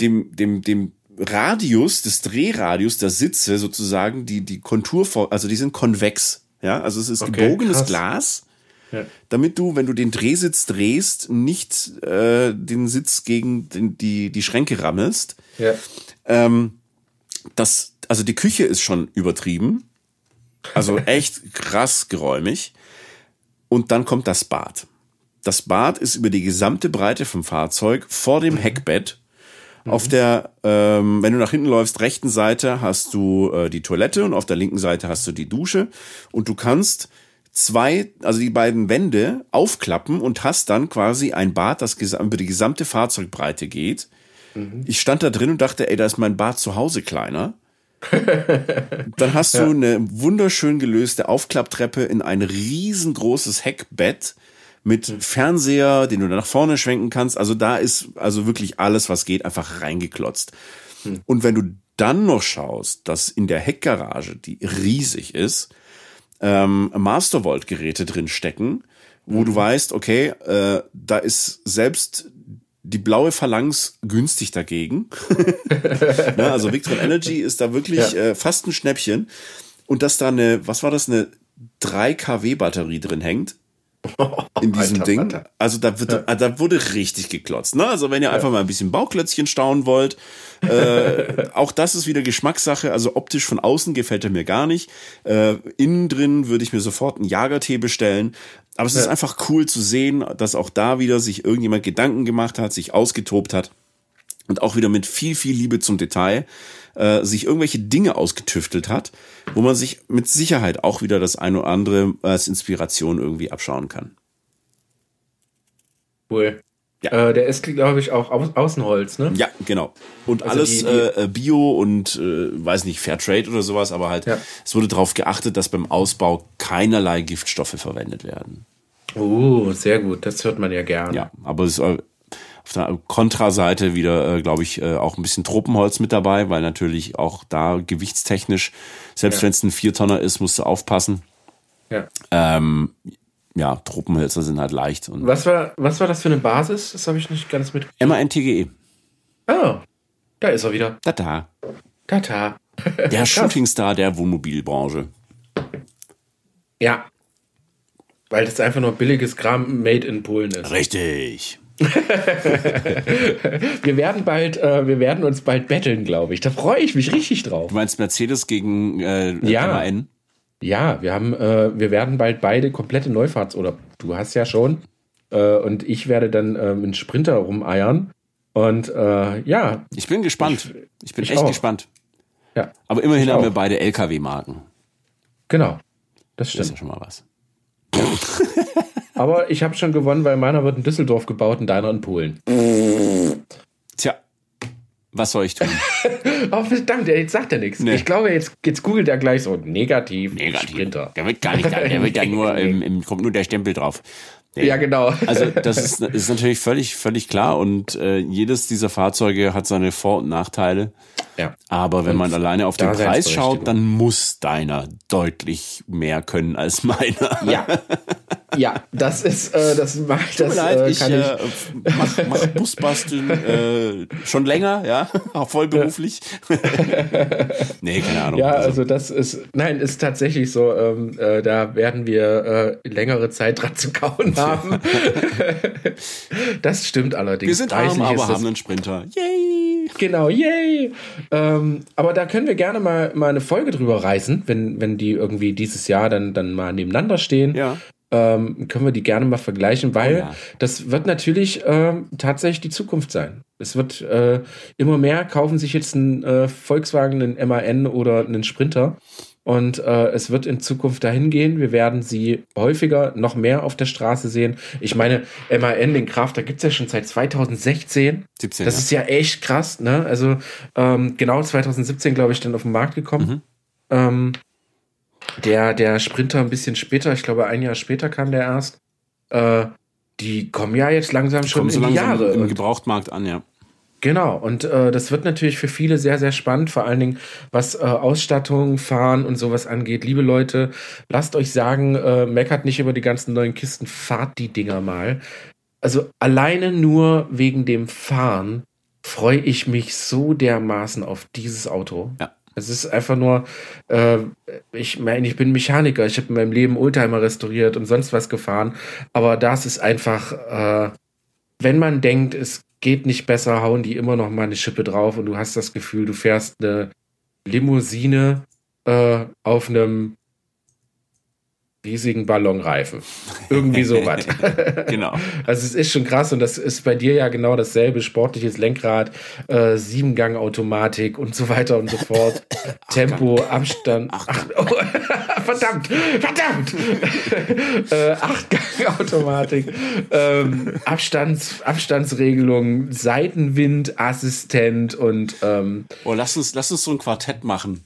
dem dem dem Radius des Drehradius der Sitze sozusagen die die Kontur also die sind konvex ja also es ist okay, gebogenes krass. Glas ja. damit du wenn du den Drehsitz drehst nicht äh, den Sitz gegen den, die die Schränke rammelst ja. ähm, das also die Küche ist schon übertrieben also <laughs> echt krass geräumig und dann kommt das Bad das Bad ist über die gesamte Breite vom Fahrzeug vor dem mhm. Auf der, ähm, wenn du nach hinten läufst, rechten Seite hast du äh, die Toilette und auf der linken Seite hast du die Dusche und du kannst zwei, also die beiden Wände aufklappen und hast dann quasi ein Bad, das über die gesamte Fahrzeugbreite geht. Mhm. Ich stand da drin und dachte, ey, da ist mein Bad zu Hause kleiner. <laughs> dann hast du ja. eine wunderschön gelöste Aufklapptreppe in ein riesengroßes Heckbett mit hm. Fernseher, den du nach vorne schwenken kannst. Also da ist also wirklich alles, was geht, einfach reingeklotzt. Hm. Und wenn du dann noch schaust, dass in der Heckgarage, die riesig ist, ähm, Mastervolt-Geräte drin stecken, wo du weißt, okay, äh, da ist selbst die blaue Phalanx günstig dagegen. <laughs> ne, also Victron Energy ist da wirklich ja. äh, fast ein Schnäppchen. Und dass da eine, was war das, eine 3 kW Batterie drin hängt, <laughs> in diesem Alter, Ding. Alter. Also da wird, ja. da wurde richtig geklotzt. Ne? Also wenn ihr ja. einfach mal ein bisschen Bauklötzchen staunen wollt, äh, <laughs> auch das ist wieder Geschmackssache. Also optisch von außen gefällt er mir gar nicht. Äh, innen drin würde ich mir sofort einen Jagertee bestellen. Aber es ja. ist einfach cool zu sehen, dass auch da wieder sich irgendjemand Gedanken gemacht hat, sich ausgetobt hat und auch wieder mit viel, viel Liebe zum Detail äh, sich irgendwelche Dinge ausgetüftelt hat, wo man sich mit Sicherheit auch wieder das eine oder andere als Inspiration irgendwie abschauen kann. Cool. Ja. Äh, der ist, glaube ich, auch Au Außenholz, ne? Ja, genau. Und also alles die, die äh, Bio und äh, weiß nicht, Fairtrade oder sowas, aber halt, ja. es wurde darauf geachtet, dass beim Ausbau keinerlei Giftstoffe verwendet werden. Oh, sehr gut. Das hört man ja gern. Ja, aber es äh, auf der Kontraseite wieder, äh, glaube ich, äh, auch ein bisschen Tropenholz mit dabei, weil natürlich auch da gewichtstechnisch, selbst ja. wenn es ein Viertonner ist, musst du aufpassen. Ja. Ähm, ja, Tropenhölzer sind halt leicht. Und was, war, was war das für eine Basis? Das habe ich nicht ganz mit. MANTGE. Oh, da ist er wieder. Tata. Tata. <laughs> Der Shootingstar der Wohnmobilbranche. Ja. Weil das einfach nur billiges Kram made in Polen ist. Richtig. <laughs> wir werden bald, äh, wir werden uns bald betteln, glaube ich. Da freue ich mich richtig drauf. Du meinst Mercedes gegen äh, ja. MAN? Ja, wir haben, äh, wir werden bald beide komplette Neufahrts oder du hast ja schon äh, und ich werde dann äh, mit Sprinter rumeiern und äh, ja. Ich bin gespannt. Ich, ich bin ich echt auch. gespannt. Ja. Aber immerhin haben wir beide LKW-Marken. Genau. Das stimmt. Das ist ja schon mal was. <laughs> Aber ich habe schon gewonnen, weil meiner wird in Düsseldorf gebaut und deiner in Polen. Tja, was soll ich tun? <laughs> oh, verdammt, jetzt sagt er nichts. Nee. Ich glaube, jetzt, jetzt googelt er gleich so negativ. Negativ. Sprinter. Der wird gar nicht, der wird ja <laughs> nur, im, im, kommt nur der Stempel drauf. Ja, genau. Also das <laughs> ist, ist natürlich völlig, völlig klar und äh, jedes dieser Fahrzeuge hat seine Vor- und Nachteile. Ja. Aber wenn und man alleine auf den Preis schaut, dann muss deiner deutlich mehr können als meiner. Ja. Ja, das ist, äh, das mache ich. Das leid, äh, ich, ich äh, mach, mach Busbasteln äh, schon länger, ja, <laughs> auch vollberuflich. <laughs> nee, keine Ahnung. Ja, also. also. das ist, nein, ist tatsächlich so. Ähm, äh, da werden wir äh, längere Zeit dran zu kauen haben. <laughs> das stimmt allerdings. Wir sind arm, aber haben einen Sprinter. Yay! Genau, yay! Ähm, aber da können wir gerne mal, mal eine Folge drüber reißen, wenn, wenn die irgendwie dieses Jahr dann, dann mal nebeneinander stehen. Ja. Ähm, können wir die gerne mal vergleichen, weil oh ja. das wird natürlich äh, tatsächlich die Zukunft sein. Es wird äh, immer mehr kaufen sich jetzt einen äh, Volkswagen, einen MAN oder einen Sprinter. Und äh, es wird in Zukunft dahin gehen. Wir werden sie häufiger, noch mehr auf der Straße sehen. Ich meine, MAN, den Kraft, da gibt es ja schon seit 2016. 17, das ja. ist ja echt krass, ne? Also ähm, genau 2017, glaube ich, dann auf den Markt gekommen. Mhm. Ähm, der, der Sprinter ein bisschen später, ich glaube ein Jahr später kam der erst. Äh, die kommen ja jetzt langsam die schon in so die Jahre. Im Gebrauchtmarkt an, ja. Genau, und äh, das wird natürlich für viele sehr, sehr spannend, vor allen Dingen was äh, Ausstattung, Fahren und sowas angeht. Liebe Leute, lasst euch sagen, äh, meckert nicht über die ganzen neuen Kisten, fahrt die Dinger mal. Also alleine nur wegen dem Fahren freue ich mich so dermaßen auf dieses Auto. Ja. Es ist einfach nur, äh, ich meine, ich bin Mechaniker, ich habe in meinem Leben Oldtimer restauriert und sonst was gefahren, aber das ist einfach, äh, wenn man denkt, es geht nicht besser, hauen die immer noch mal eine Schippe drauf und du hast das Gefühl, du fährst eine Limousine äh, auf einem riesigen Ballonreifen. Irgendwie sowas. <laughs> genau. Also es ist schon krass und das ist bei dir ja genau dasselbe. Sportliches Lenkrad, äh, Siebengang-Automatik und so weiter und so fort. <laughs> Tempo, Abstand. Ach, oh, <laughs> verdammt, verdammt. äh, Achtgang-Automatik, ähm, Abstands, Abstandsregelung, Seitenwind, Assistent und ähm, Oh, lass uns, lass uns so ein Quartett machen.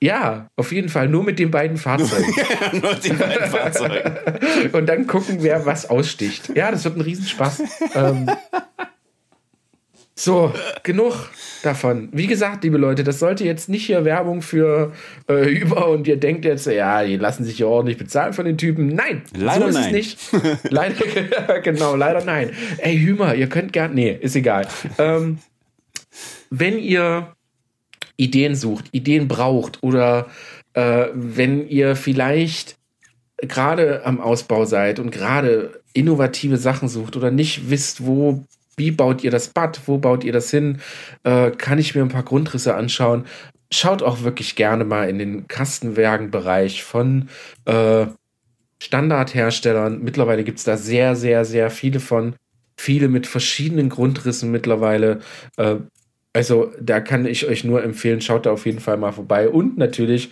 Ja, auf jeden Fall. Nur mit den beiden Fahrzeugen. <laughs> nur mit den beiden Fahrzeugen. <laughs> Und dann gucken, wer was aussticht. Ja, das wird ein Riesenspaß. ähm, so, genug davon. Wie gesagt, liebe Leute, das sollte jetzt nicht hier Werbung für äh, über und ihr denkt jetzt, ja, die lassen sich ja ordentlich bezahlen von den Typen. Nein, leider so ist nein. es nicht. leider, <laughs> genau, leider nein. Ey, Hümer, ihr könnt gern, nee, ist egal. Ähm, wenn ihr Ideen sucht, Ideen braucht oder äh, wenn ihr vielleicht gerade am Ausbau seid und gerade innovative Sachen sucht oder nicht wisst, wo, wie baut ihr das Bad, wo baut ihr das hin, äh, kann ich mir ein paar Grundrisse anschauen. Schaut auch wirklich gerne mal in den Kastenwagenbereich von äh, Standardherstellern. Mittlerweile gibt es da sehr, sehr, sehr viele von. Viele mit verschiedenen Grundrissen mittlerweile. Äh, also da kann ich euch nur empfehlen, schaut da auf jeden Fall mal vorbei. Und natürlich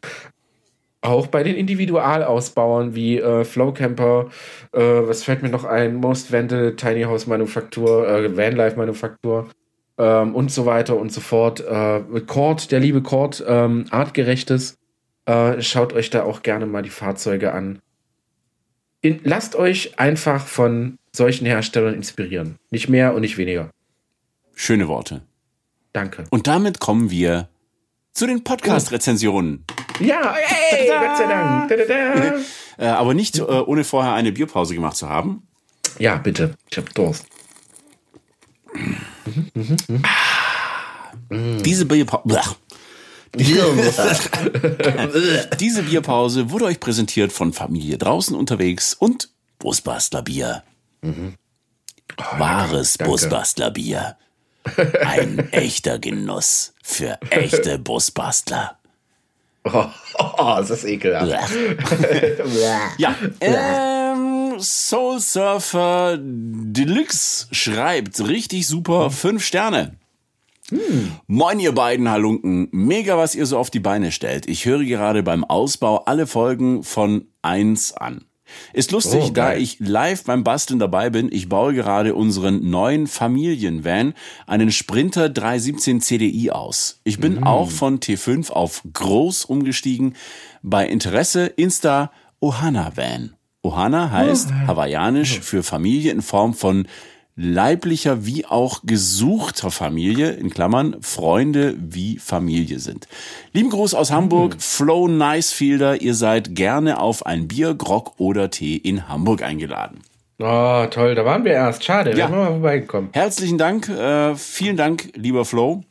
auch bei den Individualausbauern wie äh, Flowcamper, äh, was fällt mir noch ein, Most Vandal, Tiny House Manufaktur, äh, Vanlife Manufaktur ähm, und so weiter und so fort. Äh, Cord, der liebe Cord, ähm, artgerechtes, äh, schaut euch da auch gerne mal die Fahrzeuge an. In, lasst euch einfach von solchen Herstellern inspirieren. Nicht mehr und nicht weniger. Schöne Worte. Danke. Und damit kommen wir zu den Podcast-Rezensionen. Ja, hey, Gott sei Dank. Da, da, da. <laughs> äh, aber nicht äh, ohne vorher eine Bierpause gemacht zu haben. Ja, bitte. Ich habe Durst. Diese Bierpause. <laughs> Diese Bierpause wurde euch präsentiert von Familie draußen unterwegs und Busbastler Bier. Mhm. Oh, Wahres Busbastler Bier. Ein echter Genuss für echte Busbastler. Oh, <laughs> oh, das ist ekelhaft. <laughs> ja, ähm, Soul Surfer Deluxe schreibt richtig super, fünf Sterne. Hm. Moin, ihr beiden Halunken. Mega, was ihr so auf die Beine stellt. Ich höre gerade beim Ausbau alle Folgen von 1 an. Ist lustig, oh, da ich live beim Basteln dabei bin. Ich baue gerade unseren neuen Familienvan, einen Sprinter 317 CDI aus. Ich bin mm. auch von T5 auf groß umgestiegen. Bei Interesse Insta Ohana Van. Ohana heißt oh, hawaiianisch für Familie in Form von leiblicher wie auch gesuchter Familie, in Klammern, Freunde wie Familie sind. Lieben Gruß aus Hamburg, mhm. Flo Nicefielder, ihr seid gerne auf ein Bier, Grog oder Tee in Hamburg eingeladen. Oh, toll, da waren wir erst. Schade, ja. wir mal vorbeigekommen. Herzlichen Dank, äh, vielen Dank, lieber Flo.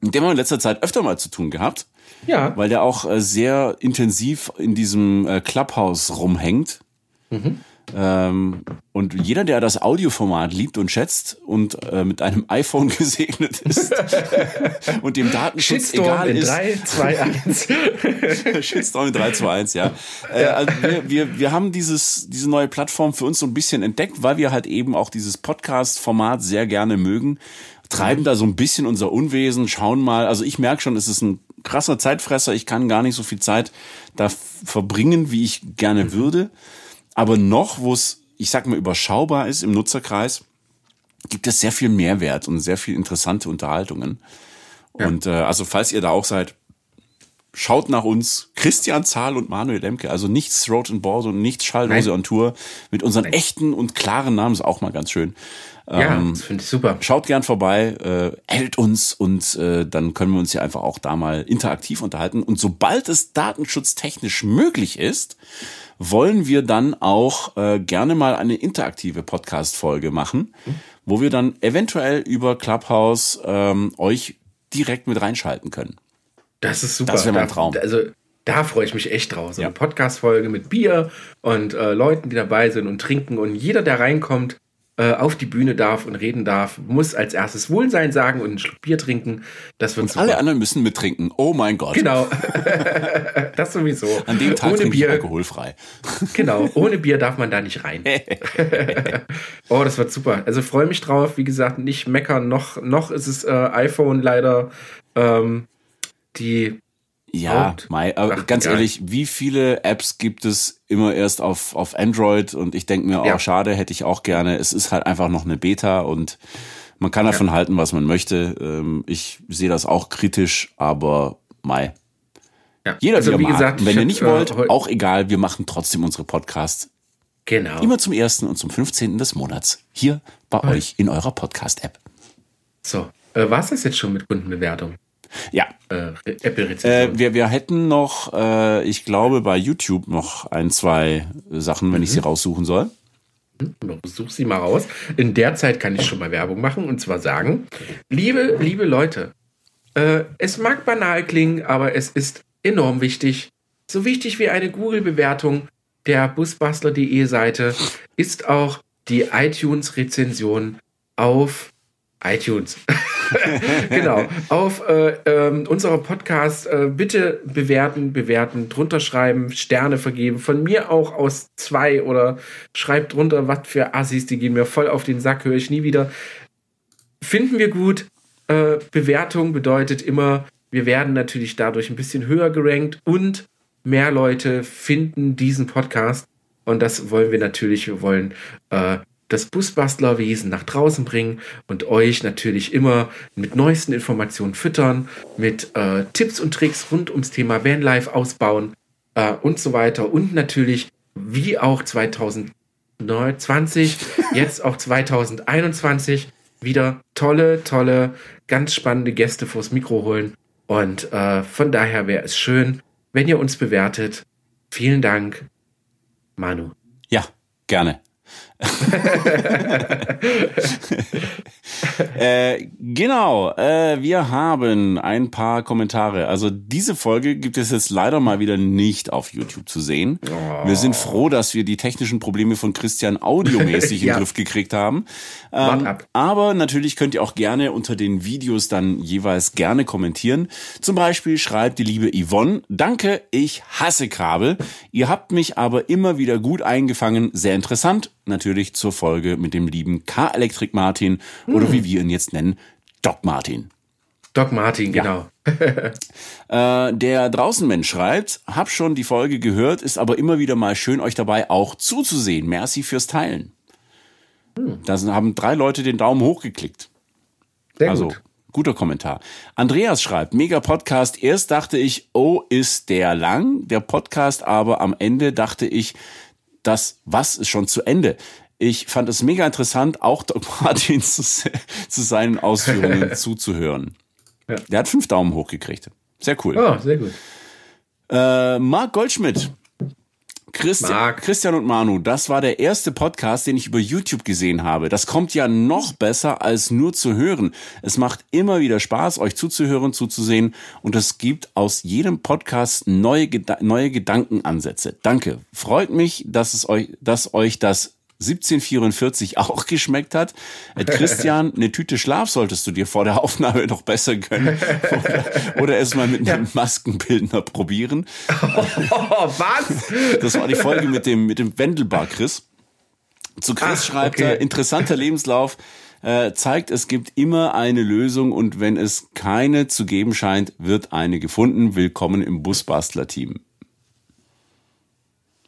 Mit dem haben wir in letzter Zeit öfter mal zu tun gehabt. Ja. Weil der auch äh, sehr intensiv in diesem äh, Clubhouse rumhängt. Mhm. Ähm, und jeder, der das Audioformat liebt und schätzt und äh, mit einem <laughs> iPhone gesegnet ist <laughs> und dem Datenschutz Shitstorm egal in ist. 3, 2, 1. Shitstorm in 3, 2, 1, ja. Äh, also wir, wir, wir haben dieses, diese neue Plattform für uns so ein bisschen entdeckt, weil wir halt eben auch dieses Podcast-Format sehr gerne mögen. Treiben da so ein bisschen unser Unwesen, schauen mal. Also ich merke schon, es ist ein krasser Zeitfresser. Ich kann gar nicht so viel Zeit da verbringen, wie ich gerne würde. Aber noch, wo es, ich sag mal, überschaubar ist im Nutzerkreis, gibt es sehr viel Mehrwert und sehr viel interessante Unterhaltungen. Ja. Und äh, also falls ihr da auch seid, schaut nach uns. Christian Zahl und Manuel Lemke. Also nichts Throat and Board und nichts Schalldose Nein. on Tour. Mit unseren echten und klaren Namen ist auch mal ganz schön. Ja, Ähm, das finde ich super. Schaut gern vorbei, äh, hält uns und äh, dann können wir uns ja einfach auch da mal interaktiv unterhalten. Und sobald es datenschutztechnisch möglich ist, wollen wir dann auch äh, gerne mal eine interaktive Podcast-Folge machen, wo wir dann eventuell über Clubhouse ähm, euch direkt mit reinschalten können. Das ist super. Das wär mein Traum. Also da freue ich mich echt drauf. So Ja. eine Podcast-Folge mit Bier und äh, Leuten, die dabei sind und trinken. Und jeder, der reinkommt, äh, auf die Bühne darf und reden darf, muss als erstes Wohlsein sagen und einen Schluck Bier trinken. Das wird super. Alle anderen müssen mittrinken. Oh mein Gott. Genau. <laughs> das sowieso. An dem Tag ohne Bier, alkoholfrei. <laughs> genau, ohne Bier darf man da nicht rein. <laughs> oh, das wird super. Also freue mich drauf. Wie gesagt, nicht meckern. Noch, noch ist es äh, iPhone leider ähm, die Ja, Mai, aber ganz ehrlich, wie viele Apps gibt es immer erst auf, auf Android? Und ich denke mir, Ja. oh, schade, hätte ich auch gerne. Es ist halt einfach noch eine Beta und man kann davon halten, was man möchte. Ähm, Ich sehe das auch kritisch, aber Mai. ja. Jeder also, wie gesagt, wenn ihr nicht äh, wollt, heu- auch egal, wir machen trotzdem unsere Podcasts Genau. immer zum ersten und zum 15. des Monats. Hier bei euch in eurer Podcast-App. So, äh, war es das jetzt schon mit Kundenbewertung? Ja, Äh, Äh, Apple-Rezension. wir, wir hätten noch, äh, ich glaube, bei YouTube noch ein, zwei Sachen, wenn ich Mhm. sie raussuchen soll. Such sie mal raus. In der Zeit kann ich schon mal Werbung machen und zwar sagen, liebe, liebe Leute, äh, es mag banal klingen, aber es ist enorm wichtig. So wichtig wie eine Google-Bewertung der busbastler.de Seite ist auch die iTunes-Rezension auf iTunes. <laughs> genau, auf äh, ähm, unserer Podcast äh, bitte bewerten, bewerten, drunter schreiben, Sterne vergeben. Von mir auch aus zwei oder schreibt drunter, was für Assis, die gehen mir voll auf den Sack, höre ich nie wieder. Finden wir gut. Äh, Bewertung bedeutet immer, wir werden natürlich dadurch ein bisschen höher gerankt und mehr Leute finden diesen Podcast. Und das wollen wir natürlich. Wir wollen äh, das Busbastlerwesen nach draußen bringen und euch natürlich immer mit neuesten Informationen füttern, mit äh, Tipps und Tricks rund ums Thema Vanlife ausbauen äh, und so weiter. Und natürlich, wie auch 2020, <laughs> jetzt auch 2021, wieder tolle, tolle, ganz spannende Gäste vors Mikro holen. Und äh, von daher wäre es schön, wenn ihr uns bewertet. Vielen Dank, Manu. Ja, gerne. Äh, genau, äh, wir haben ein paar Kommentare. Also diese Folge gibt es jetzt leider mal wieder nicht auf YouTube zu sehen. Wir sind froh, dass wir die technischen Probleme von Christian audiomäßig <laughs> Ja. im Griff gekriegt haben. Ähm, ab. aber natürlich könnt ihr auch gerne unter den Videos dann jeweils gerne kommentieren. Zum Beispiel schreibt die liebe Yvonne, danke, ich hasse Kabel. Ihr habt mich aber immer wieder gut eingefangen. Sehr interessant. Natürlich zur Folge mit dem lieben K-Elektrik Martin oder wie wir ihn jetzt nennen, Doc Martin. Doc Martin, genau. <laughs> Äh, der Draußenmensch schreibt, hab schon die Folge gehört, ist aber immer wieder mal schön, euch dabei auch zuzusehen. Merci fürs Teilen. Da sind- haben drei Leute den Daumen hoch geklickt. Sehr Also, gut. guter Kommentar. Andreas schreibt, mega Podcast. Erst dachte ich, oh, ist der lang, der Podcast, aber am Ende dachte ich, das was ist schon zu Ende. Ich fand es mega interessant, auch Doc <laughs> Martin zu, zu seinen Ausführungen <laughs> zuzuhören. Ja. Der hat fünf Daumen hoch gekriegt. Sehr cool. Oh, sehr gut. Äh, Marc Goldschmidt. Christian, Christian und Manu, das war der erste Podcast, den ich über YouTube gesehen habe. Das kommt ja noch besser als nur zu hören. Es macht immer wieder Spaß, euch zuzuhören, zuzusehen und es gibt aus jedem Podcast neue, neue Gedankenansätze. Danke. Freut mich, dass es euch, dass euch das 1744 auch geschmeckt hat. Äh, Christian, <laughs> eine Tüte Schlaf solltest du dir vor der Aufnahme noch besser gönnen. Oder, oder es mal mit einem Maskenbildner probieren. Oh, <laughs> was? Das war die Folge mit dem, mit dem Wendelbar Chris. Zu Chris Ach, schreibt okay. er, interessanter Lebenslauf äh, zeigt, es gibt immer eine Lösung und wenn es keine zu geben scheint, wird eine gefunden. Willkommen im Busbastler-Team.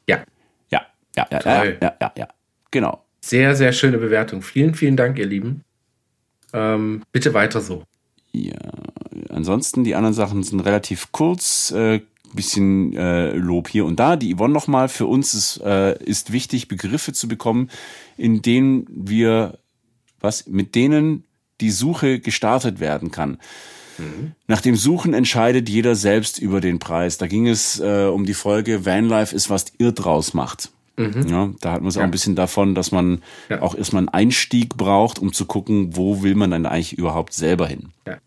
Ja. Ja, ja, ja, ja, ja, ja, ja. Genau. Sehr, sehr schöne Bewertung. Vielen, vielen Dank, ihr Lieben. Ähm, bitte weiter so. Ja, ansonsten die anderen Sachen sind relativ kurz. Äh, bisschen äh, Lob hier und da. Die Yvonne nochmal, für uns ist, äh, ist wichtig, Begriffe zu bekommen, in denen wir, was, mit denen die Suche gestartet werden kann. Mhm. Nach dem Suchen entscheidet jeder selbst über den Preis. Da ging es äh, um die Folge Vanlife ist, was ihr draus macht. Mhm. Ja, da hat man es ja. auch ein bisschen davon, dass man ja. auch erstmal einen Einstieg braucht, um zu gucken, wo will man dann eigentlich überhaupt selber hin. Ja.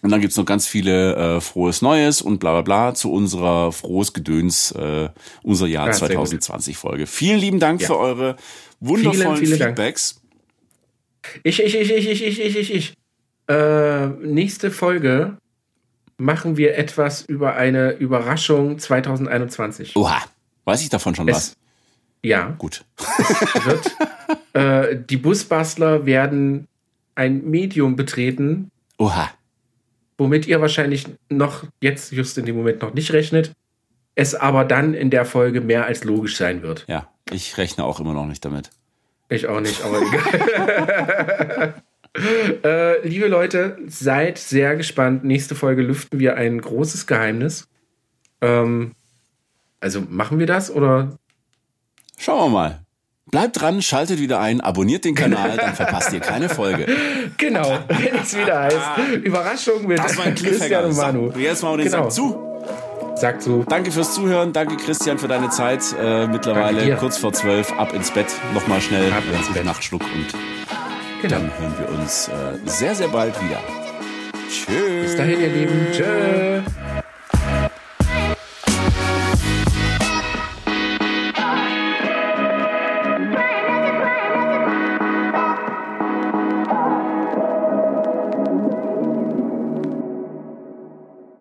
Und dann gibt's noch ganz viele äh, frohes Neues und bla bla bla zu unserer frohes Gedöns, äh, unser Jahr ja, 2020 Folge. Vielen lieben Dank für eure wundervollen vielen, vielen Feedbacks. Dank. Ich, ich, ich, ich, ich, ich, ich, ich, ich. Äh, nächste Folge machen wir etwas über eine Überraschung 2021. Oha, weiß ich davon schon es, was? Ja. Gut. <laughs> wird, äh, die Busbastler werden ein Medium betreten. Oha. Womit ihr wahrscheinlich noch jetzt just in dem Moment noch nicht rechnet. Es aber dann in der Folge mehr als logisch sein wird. Ja, ich rechne auch immer noch nicht damit. Ich auch nicht, aber egal. <laughs> äh, liebe Leute, seid sehr gespannt. Nächste Folge lüften wir ein großes Geheimnis. Ähm, also machen wir das oder Schauen wir mal. Bleibt dran, schaltet wieder ein, abonniert den Kanal, dann verpasst ihr keine Folge. <laughs> Genau, wenn es wieder heißt. Überraschung mit das war ein <laughs> Christian und Manu. So, jetzt machen wir den genau. Sack zu. Sag zu. Danke fürs Zuhören, danke Christian für deine Zeit. Äh, mittlerweile kurz vor zwölf, ab ins Bett, nochmal schnell, ab ins Bett. Nachtschluck und genau. dann hören wir uns äh, sehr, sehr bald wieder. Tschüss. Bis dahin, ihr Lieben. Tschüss.